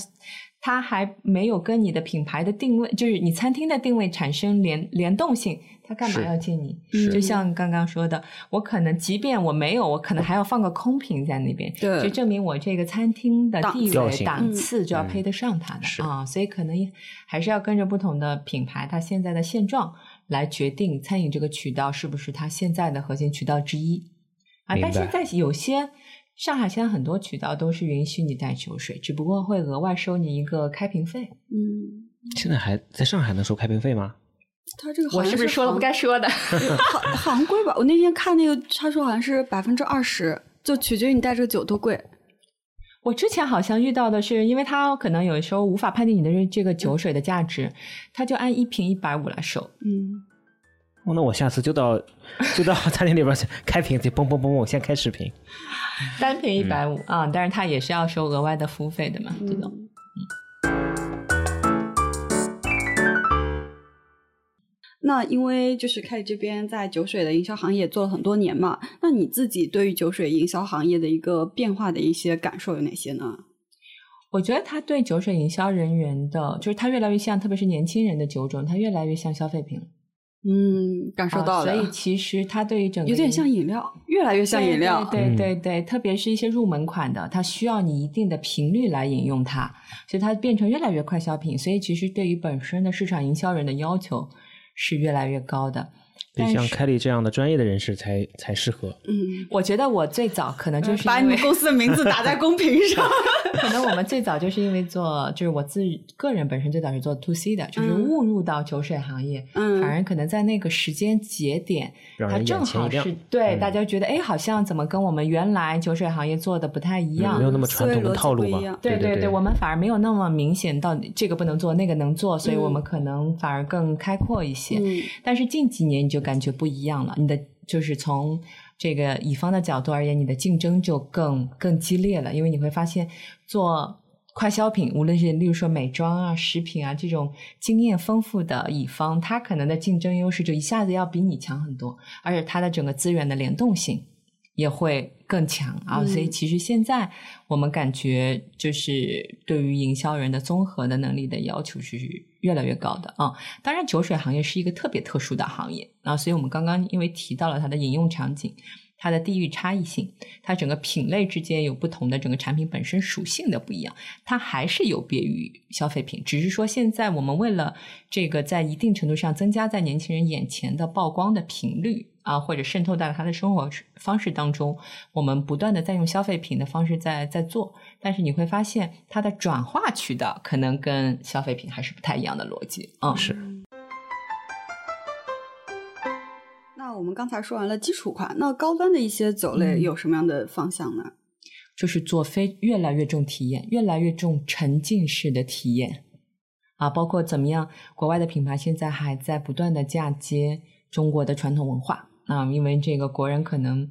它还没有跟你的品牌的定位，就是你餐厅的定位产生联联动性，它干嘛要进你？是就像刚刚说的，我可能即便我没有，我可能还要放个空瓶在那边，对就证明我这个餐厅的地位档嗯次就要嗯配得上它的、是啊，所以可能还是要跟着不同的品牌它现在的现状来决定餐饮这个渠道是不是它现在的核心渠道之一啊。但是在有些上海现在很多渠道都是允许你带酒水，只不过会额外收你一个开瓶费。嗯，现在还在上海能收开瓶费吗？他这个好我像是不是说了不该说的？好好像贵吧？我那天看那个，他说好像是百分之二十，就取决于你带这个酒多贵。我之前好像遇到的是，因为他可能有时候无法判定你的这这个酒水的价值，他就按一瓶一百五来收。嗯，哦，那我下次就到就到 餐厅里边去开瓶，就嘣嘣嘣，我先开视频。单瓶一百五嗯啊，但是他也是要收额外的服务费的嘛，这种。那因为就是凯里这边在酒水的营销行业做了很多年嘛，那你自己对于酒水营销行业的一个变化的一些感受有哪些呢？我觉得他对酒水营销人员的，就是他越来越像，特别是年轻人的酒种，他越来越像消费品了。嗯，感受啊到了，所以其实它对于整个有点像饮料，越来越像饮料。对嗯对对对，特别是一些入门款的，它需要你一定的频率来饮用它，所以它变成越来越快消品。所以其实对于本身的市场营销人的要求是越来越高的。对，像但是凯莉这样的专业的人士才才适合。嗯，我觉得我最早可能就是把你们公司的名字打在公屏上。可能我们最早就是因为做，就是我自个人本身最早是做 to C 的，就是嗯误入到酒水行业，嗯反而可能在那个时间节点，它正好是对、嗯大家觉得，哎，好像怎么跟我们原来酒水行业做的不太一样，嗯没有那么传统的套路嘛。对对对，我们反而没有那么明显，到这个不能做，那个能做，所以我们可能反而更开阔一些。嗯但是近几年你就感觉不一样了，你的就是从这个乙方的角度而言，你的竞争就更更激烈了，因为你会发现做快消品，无论是例如说美妆啊、食品啊这种经验丰富的乙方，他可能的竞争优势就一下子要比你强很多，而且他的整个资源的联动性也会更强啊。所以其实现在我们感觉就是对于营销人的综合的能力的要求是越来越高的啊。当然，酒水行业是一个特别特殊的行业啊，所以我们刚刚因为提到了它的饮用场景。它的地域差异性，它整个品类之间有不同的整个产品本身属性的不一样，它还是有别于消费品。只是说现在我们为了这个在一定程度上增加在年轻人眼前的曝光的频率啊，或者渗透到他的生活方式当中，我们不断的在用消费品的方式在在做。但是你会发现它的转化渠道可能跟消费品还是不太一样的逻辑嗯。是。我们刚才说完了基础款，那高端的一些酒类有什么样的方向呢？就是做非越来越重体验，越来越重沉浸式的体验啊，包括怎么样？国外的品牌现在还在不断的嫁接中国的传统文化啊，因为这个国人可能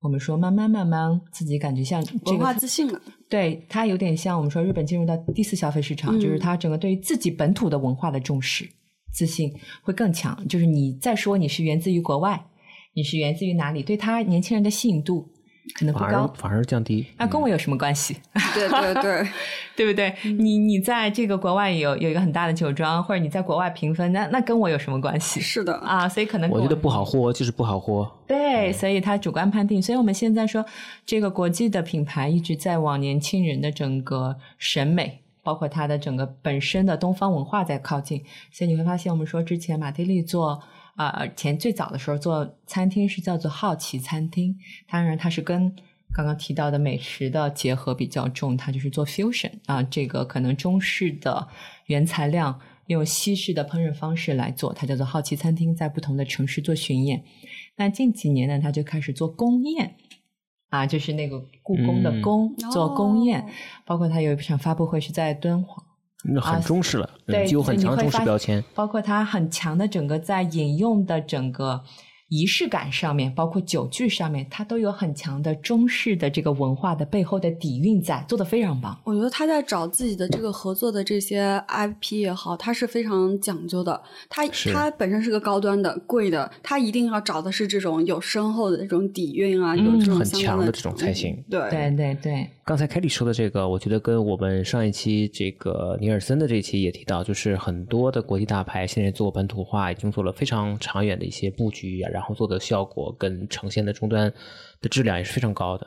我们说慢慢慢慢自己感觉像文化自信了，对它有点像我们说日本进入到第四消费市场，就是它整个对于自己本土的文化的重视。自信会更强，就是你再说你是源自于国外，你是源自于哪里，对他年轻人的吸引度可能不高，反而降低。那跟我有什么关系？对对对，对 不对？你你在这个国外有有一个很大的酒庄，或者你在国外评分，那那跟我有什么关系？是的啊，所以可能我觉得不好喝就是不好喝。对，所以他主观判定。所以我们现在说，这个国际的品牌一直在往年轻人的整个审美。包括它的整个本身的东方文化在靠近，所以你会发现，我们说之前马蒂利做啊前最早的时候做餐厅是叫做好奇餐厅，当然它是跟刚刚提到的美食的结合比较重，它就是做 fusion 啊，这个可能中式的原材料用西式的烹饪方式来做，它叫做好奇餐厅，在不同的城市做巡演。那近几年呢，它就开始做宫宴。啊，就是那个故宫的宫做宫宴，包括他有一场发布会是在敦煌，那很中式了，对，具有很强中式标签，包括他很强的整个在引用的整个。仪式感上面，包括酒具上面，它都有很强的中式的这个文化的背后的底蕴在，做的非常棒。我觉得他在找自己的这个合作的这些 IP 也好，他是非常讲究的。他他本身是个高端的、贵的，他一定要找的是这种有深厚的这种底蕴啊，有这种很强的这种才行。对对对对。刚才凯里说的这个，我觉得跟我们上一期这个尼尔森的这一期也提到，就是很多的国际大牌现在做本土化，已经做了非常长远的一些布局啊，然后做的效果跟呈现的终端的质量也是非常高的。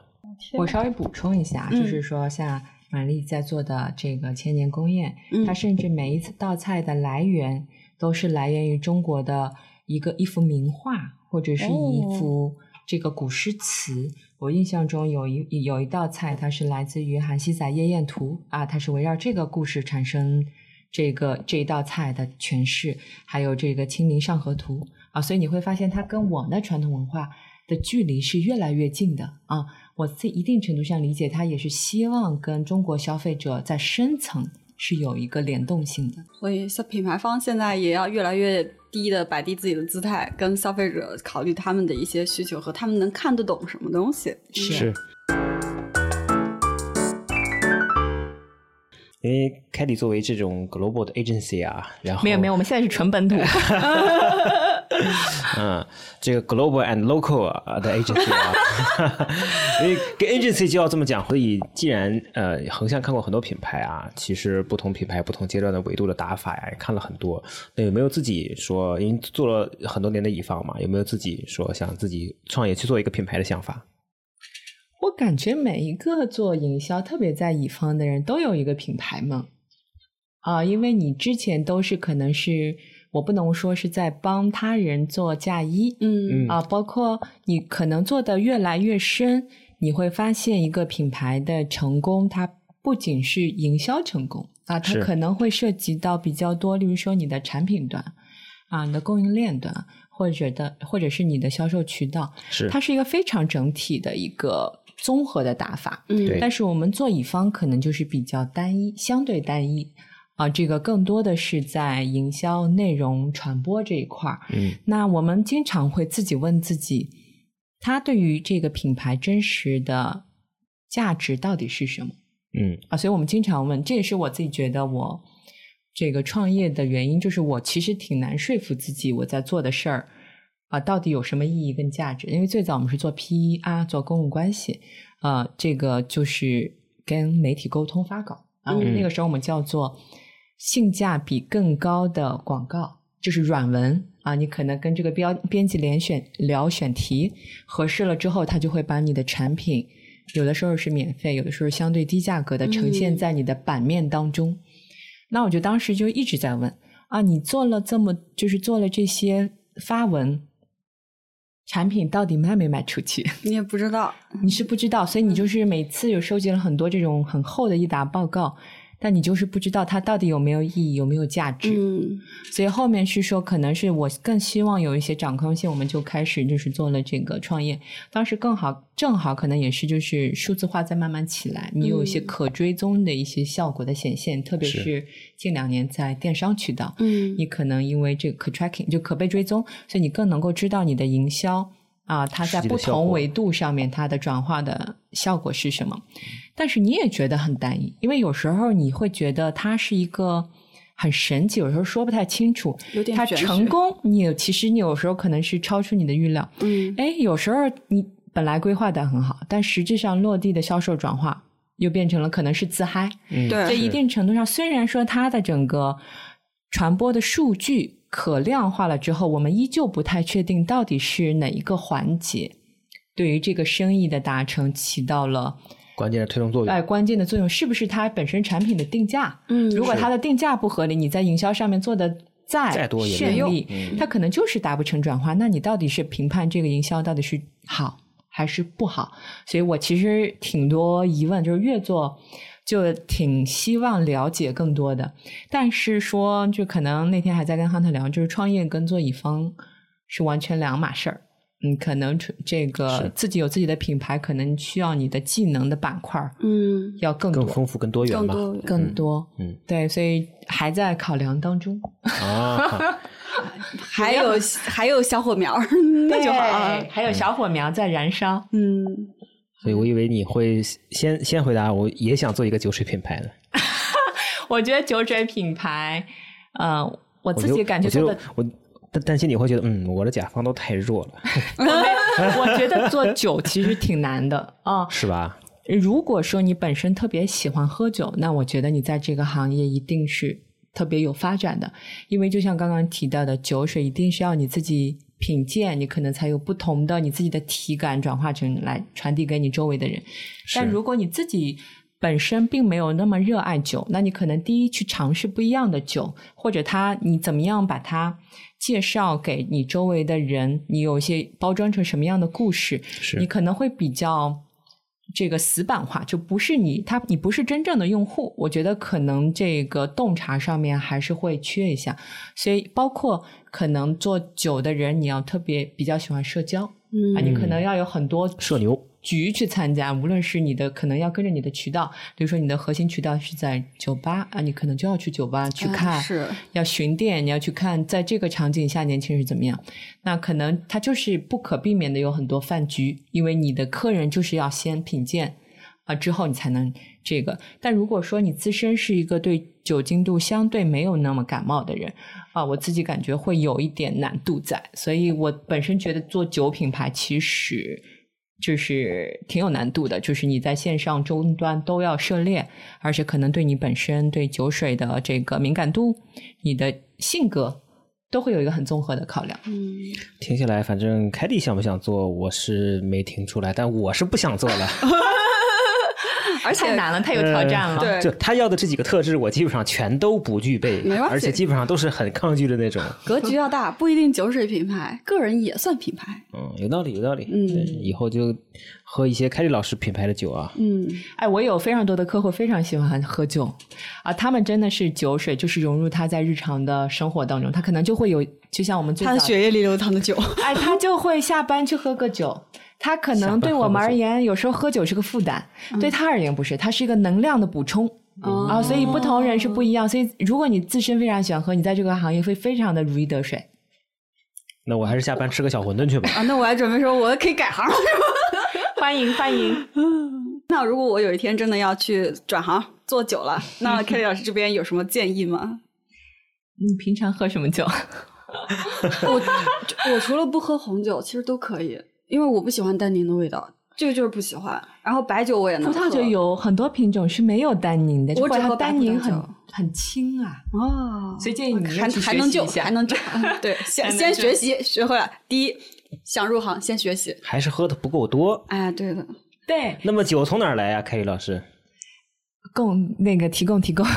我稍微补充一下，就是说像玛丽在做的这个千年宫宴，它甚至每一次道菜的来源都是来源于中国的一个一幅名画或者是一幅这个古诗词。我印象中有一有一道菜，它是来自于《韩熙载夜宴图》啊，它是围绕这个故事产生这个这一道菜的诠释，还有这个《清明上河图》啊，所以你会发现它跟我们的传统文化的距离是越来越近的啊。我在一定程度上理解，它也是希望跟中国消费者在深层是有一个联动性的。所以，像品牌方现在也要越来越。低的摆低自己的姿态，跟消费者考虑他们的一些需求和他们能看得懂什么东西。是。因为凯迪作为这种 global 的 agency 啊，然后没有没有，我们现在是纯本土。嗯，这个 global and local 的 agency 啊，因为跟 agency 就要这么讲。所以，既然呃横向看过很多品牌啊，其实不同品牌不同阶段的维度的打法呀，看了很多。那有没有自己说，因为做了很多年的乙方嘛，有没有自己说想自己创业去做一个品牌的想法？我感觉每一个做营销，特别在乙方的人都有一个品牌梦啊，因为你之前都是可能是我不能说是在帮他人做嫁衣，嗯。啊，包括你可能做的越来越深，你会发现一个品牌的成功，它不仅是营销成功啊，它可能会涉及到比较多，例如说你的产品端啊，你的供应链端，或者的或者是你的销售渠道，是。它是一个非常整体的一个。综合的打法，嗯，但是我们做乙方可能就是比较单一，相对单一啊，这个更多的是在营销、内容传播这一块儿，嗯，那我们经常会自己问自己，他对于这个品牌真实的价值到底是什么？嗯啊，所以我们经常问，这也是我自己觉得我这个创业的原因，就是我其实挺难说服自己我在做的事儿啊，到底有什么意义跟价值？因为最早我们是做 PER 做公共关系，啊，这个就是跟媒体沟通发稿啊，那个时候我们叫做性价比更高的广告，就是软文啊，你可能跟这个标编辑联选聊选题合适了之后，他就会把你的产品。有的时候是免费，有的时候相对低价格的呈现在你的版面当中。那我就当时就一直在问啊，你做了这么，就是做了这些发文，产品到底卖没卖出去？你也不知道，你是不知道，所以你就是每次有收集了很多这种很厚的一沓报告。但你就是不知道它到底有没有意义，有没有价值。嗯，所以后面是说，可能是我更希望有一些掌控性，我们就开始就是做了这个创业。当时更好，正好可能也是就是数字化在慢慢起来，你有一些可追踪的一些效果的显现，特别是近两年在电商渠道，嗯，你可能因为这个可 tracking 就可被追踪，所以你更能够知道你的营销。啊，它在不同维度上面，它的转化的效果是什么？但是你也觉得很单一，因为有时候你会觉得它是一个很神奇，有时候说不太清楚。有点它成功，你其实你有时候可能是超出你的预料。嗯，哎，有时候你本来规划的很好，但实际上落地的销售转化又变成了可能是自嗨。嗯，对，在一定程度上，虽然说它的整个传播的数据。可量化了之后，我们依旧不太确定到底是哪一个环节对于这个生意的达成起到了关键的推动作用。哎，关键的作用是不是它本身产品的定价？嗯，如果它的定价不合理，你在营销上面做的再再多绚丽，它可能就是达不成转化。那你到底是评判这个营销到底是好还是不好？所以我其实挺多疑问，就是越做。就挺希望了解更多的，但是说就可能那天还在跟亨特聊，就是创业跟做乙方是完全两码事儿。嗯，可能这个自己有自己的品牌，可能需要你的技能的板块嗯，要更更丰富、更多元吧，更多。嗯，对，所以还在考量当中。啊，还有还有小火苗，那就好。还有小火苗在燃烧。嗯。所以我以为你会先先回答，我也想做一个酒水品牌的。我觉得酒水品牌，呃，我自己感觉做的，我担担心你会觉得，嗯，我的甲方都太弱了。我觉得做酒其实挺难的啊，是吧？如果说你本身特别喜欢喝酒，那我觉得你在这个行业一定是特别有发展的，因为就像刚刚提到的，酒水一定是要你自己。品鉴，你可能才有不同的你自己的体感转化成来传递给你周围的人。但如果你自己本身并没有那么热爱酒，那你可能第一去尝试不一样的酒，或者他你怎么样把它介绍给你周围的人，你有一些包装成什么样的故事，你可能会比较。这个死板化就不是你，他你不是真正的用户，我觉得可能这个洞察上面还是会缺一下，所以包括可能做酒的人，你要特别比较喜欢社交，嗯啊，你可能要有很多社牛。局去参加，无论是你的可能要跟着你的渠道，比如说你的核心渠道是在酒吧啊，你可能就要去酒吧去看，是要巡店，你要去看在这个场景下年轻人是怎么样。那可能他就是不可避免的有很多饭局，因为你的客人就是要先品鉴啊，之后你才能这个。但如果说你自身是一个对酒精度相对没有那么感冒的人啊，我自己感觉会有一点难度在，所以我本身觉得做酒品牌其实。就是挺有难度的，就是你在线上终端都要涉猎，而且可能对你本身对酒水的这个敏感度、你的性格都会有一个很综合的考量。嗯，听下来，反正凯蒂想不想做，我是没听出来，但我是不想做了。而且太难了，太有挑战了。对，就他要的这几个特质，我基本上全都不具备，而且基本上都是很抗拒的那种。格局要大，不一定酒水品牌，个人也算品牌。嗯，有道理，有道理。嗯，以后就喝一些凯利老师品牌的酒啊。嗯，哎，我有非常多的客户非常喜欢喝酒啊，他们真的是酒水，就是融入他在日常的生活当中，他可能就会有，就像我们最他的血液里流淌的酒，哎，他就会下班去喝个酒。他可能对我们而言，有时候喝酒是个负担，对他而言不是，他是一个能量的补充啊。所以不同人是不一样。所以如果你自身非常喜欢喝，你在这个行业会非常的如鱼得水。那我还是下班吃个小馄饨去吧。啊，那我还准备说，我可以改行了，欢迎欢迎。那如果我有一天真的要去转行做酒了，那 Kelly 老师这边有什么建议吗？你平常喝什么酒？我我除了不喝红酒，其实都可以，因为我不喜欢单宁的味道，这个就是不喜欢。然后白酒我也能喝。葡萄酒有很多品种是没有单宁的，我只喝白葡萄单宁很很轻啊。哦，所以建议你还还能救，还能救。嗯对，先先学习，学会了。第一，想入行，先学习。还是喝的不够多。哎，对的，对，那么酒从哪儿来呀、凯宇老师？供那个提供提供。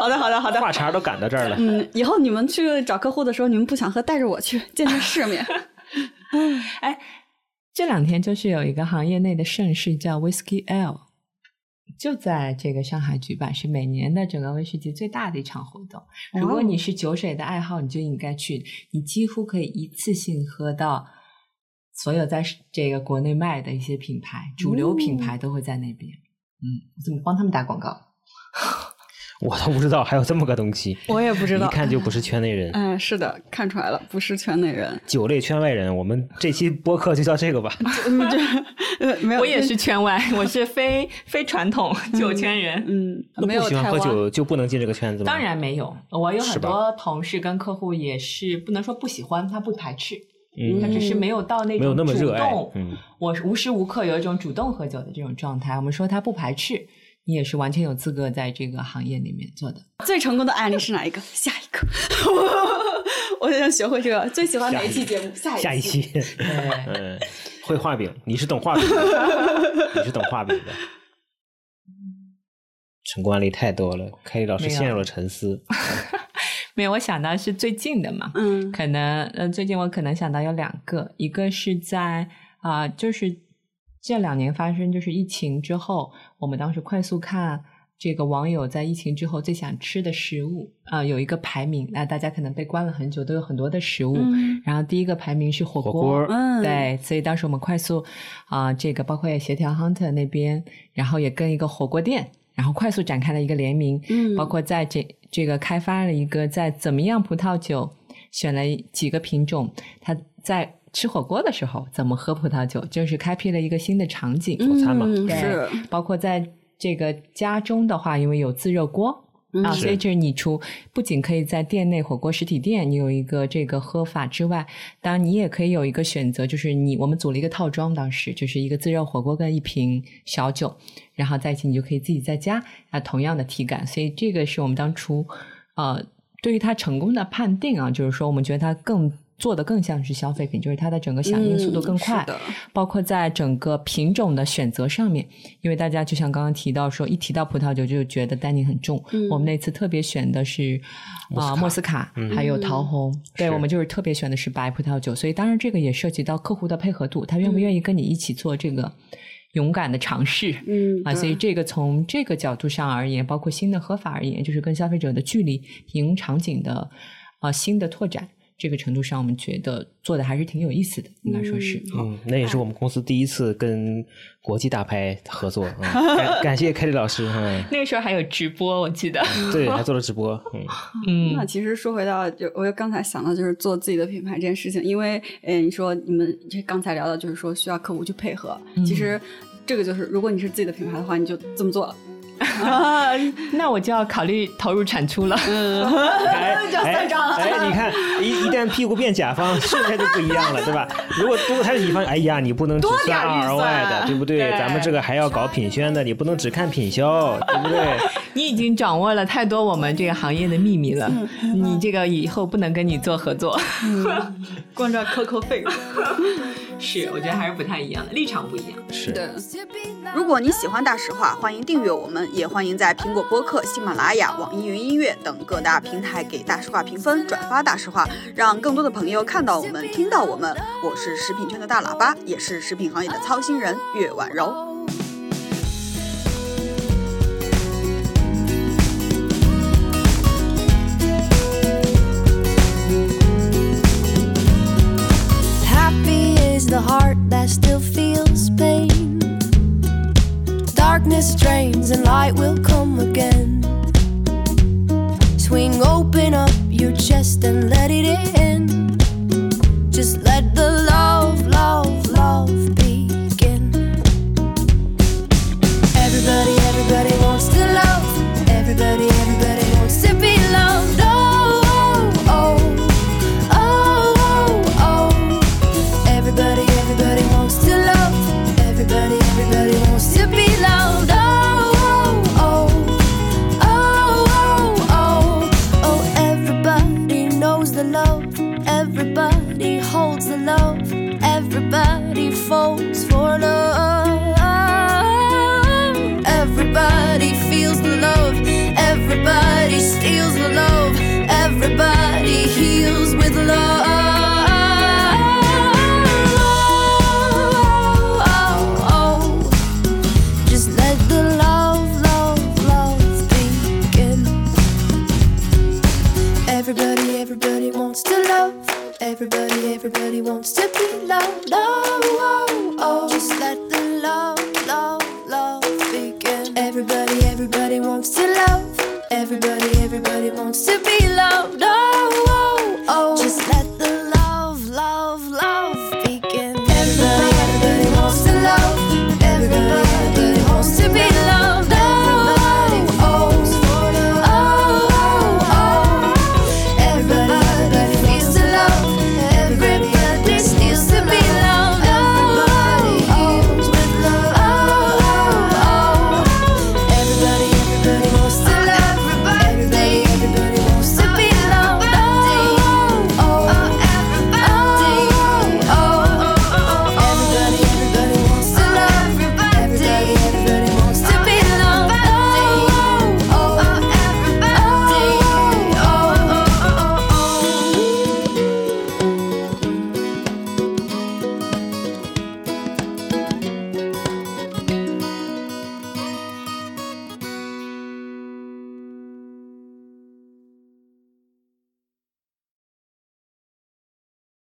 好的，好的，好的。话茬都赶到这儿了。嗯，以后你们去找客户的时候，你们不想喝，带着我去见见世面。哎，这两天就是有一个行业内的盛事叫 Whisky L，就在这个上海举办，是每年的整个威士忌最大的一场活动。如果你是酒水的爱好，你就应该去，你几乎可以一次性喝到所有在这个国内卖的一些品牌，主流品牌都会在那边。嗯，我怎么帮他们打广告？我都不知道还有这么个东西，我也不知道一看就不是圈内人。嗯，是的，看出来了，不是圈内人。酒类圈外人，我们这期播客就叫这个吧。嗯，这呃没有，我也是圈外，我是非 非传统酒圈人。嗯，没有不喜欢喝酒就不能进这个圈子吗？当然没有，我有很多同事跟客户也是不能说不喜欢，他不排斥，嗯他只是没有到那种没有那么热爱主动嗯我无时无刻有一种主动喝酒的这种状态。我们说他不排斥，你也是完全有资格在这个行业里面做的。最成功的案例是哪一个？下一个，我想学会这个。最喜欢哪一期节目？下一下一期，嗯，会画饼，你是懂画饼的，你是懂画饼的。成功案例太多了，凯宇老师陷入了沉思。没有，我想到是最近的嘛，嗯可能呃，最近我可能想到有两个，一个是在啊、就是这两年发生，就是疫情之后，我们当时快速看这个网友在疫情之后最想吃的食物啊、有一个排名，那大家可能被关了很久，都有很多的食物，嗯然后第一个排名是火火锅嗯对，所以当时我们快速啊、这个包括也协调 Hunter 那边，然后也跟一个火锅店。然后快速展开了一个联名，嗯包括在这这个开发了一个在怎么样葡萄酒，选了几个品种，它在吃火锅的时候怎么喝葡萄酒，就是开辟了一个新的场景。佐餐嘛嗯对，包括在这个家中的话，因为有自热锅。啊，所以就是你除不仅可以在店内火锅实体店你有一个这个喝法之外，当然你也可以有一个选择，就是你我们组了一个套装，当时就是一个自热火锅跟一瓶小酒，然后在一起你就可以自己在家啊同样的体感，所以这个是我们当初呃对于它成功的判定啊，就是说我们觉得它更做的更像是消费品，就是它的整个响应速度更快，嗯是的包括在整个品种的选择上面，因为大家就像刚刚提到说，一提到葡萄酒就觉得单宁很重。嗯我们那次特别选的是啊、莫斯卡，还有桃红，对我们就是特别选的是白葡萄酒，所以当然这个也涉及到客户的配合度，他愿不愿意跟你一起做这个勇敢的尝试。嗯啊，所以这个从这个角度上而言，包括新的喝法而言，就是跟消费者的距离、饮用场景的啊、新的拓展，这个程度上，我们觉得做的还是挺有意思的，应该说是。嗯，那也是我们公司第一次跟国际大牌合作，嗯、感感谢凯里老师，嗯，那个时候还有直播，我记得。对，还做了直播，嗯，嗯那其实说回到，就我刚才想到就是做自己的品牌这件事情，因为呃，你说你们这刚才聊的就是说需要客户去配合，其实这个就是如果你是自己的品牌的话，你就这么做了。啊，那我就要考虑投入产出了。哎叫算账了哎，哎你看，一一旦屁股变甲方，瞬间就不一样了，对吧？如果如果他是乙方，哎呀，你不能只多算点预 ROI 的，算对不对？对咱们这个还要搞品宣的，你不能只看品销，对不对？你已经掌握了太多我们这个行业的秘密了，你这个以后不能跟你做合作。光这扣扣费。是，我觉得还是不太一样的，立场不一样。是。的，如果你喜欢大实话，欢迎订阅我们，也欢迎在苹果播客、喜马拉雅、网易云音乐等各大平台给大实话评分、转发大实话，让更多的朋友看到我们、听到我们。我是食品圈的大喇叭，也是食品行业的操心人岳婉柔。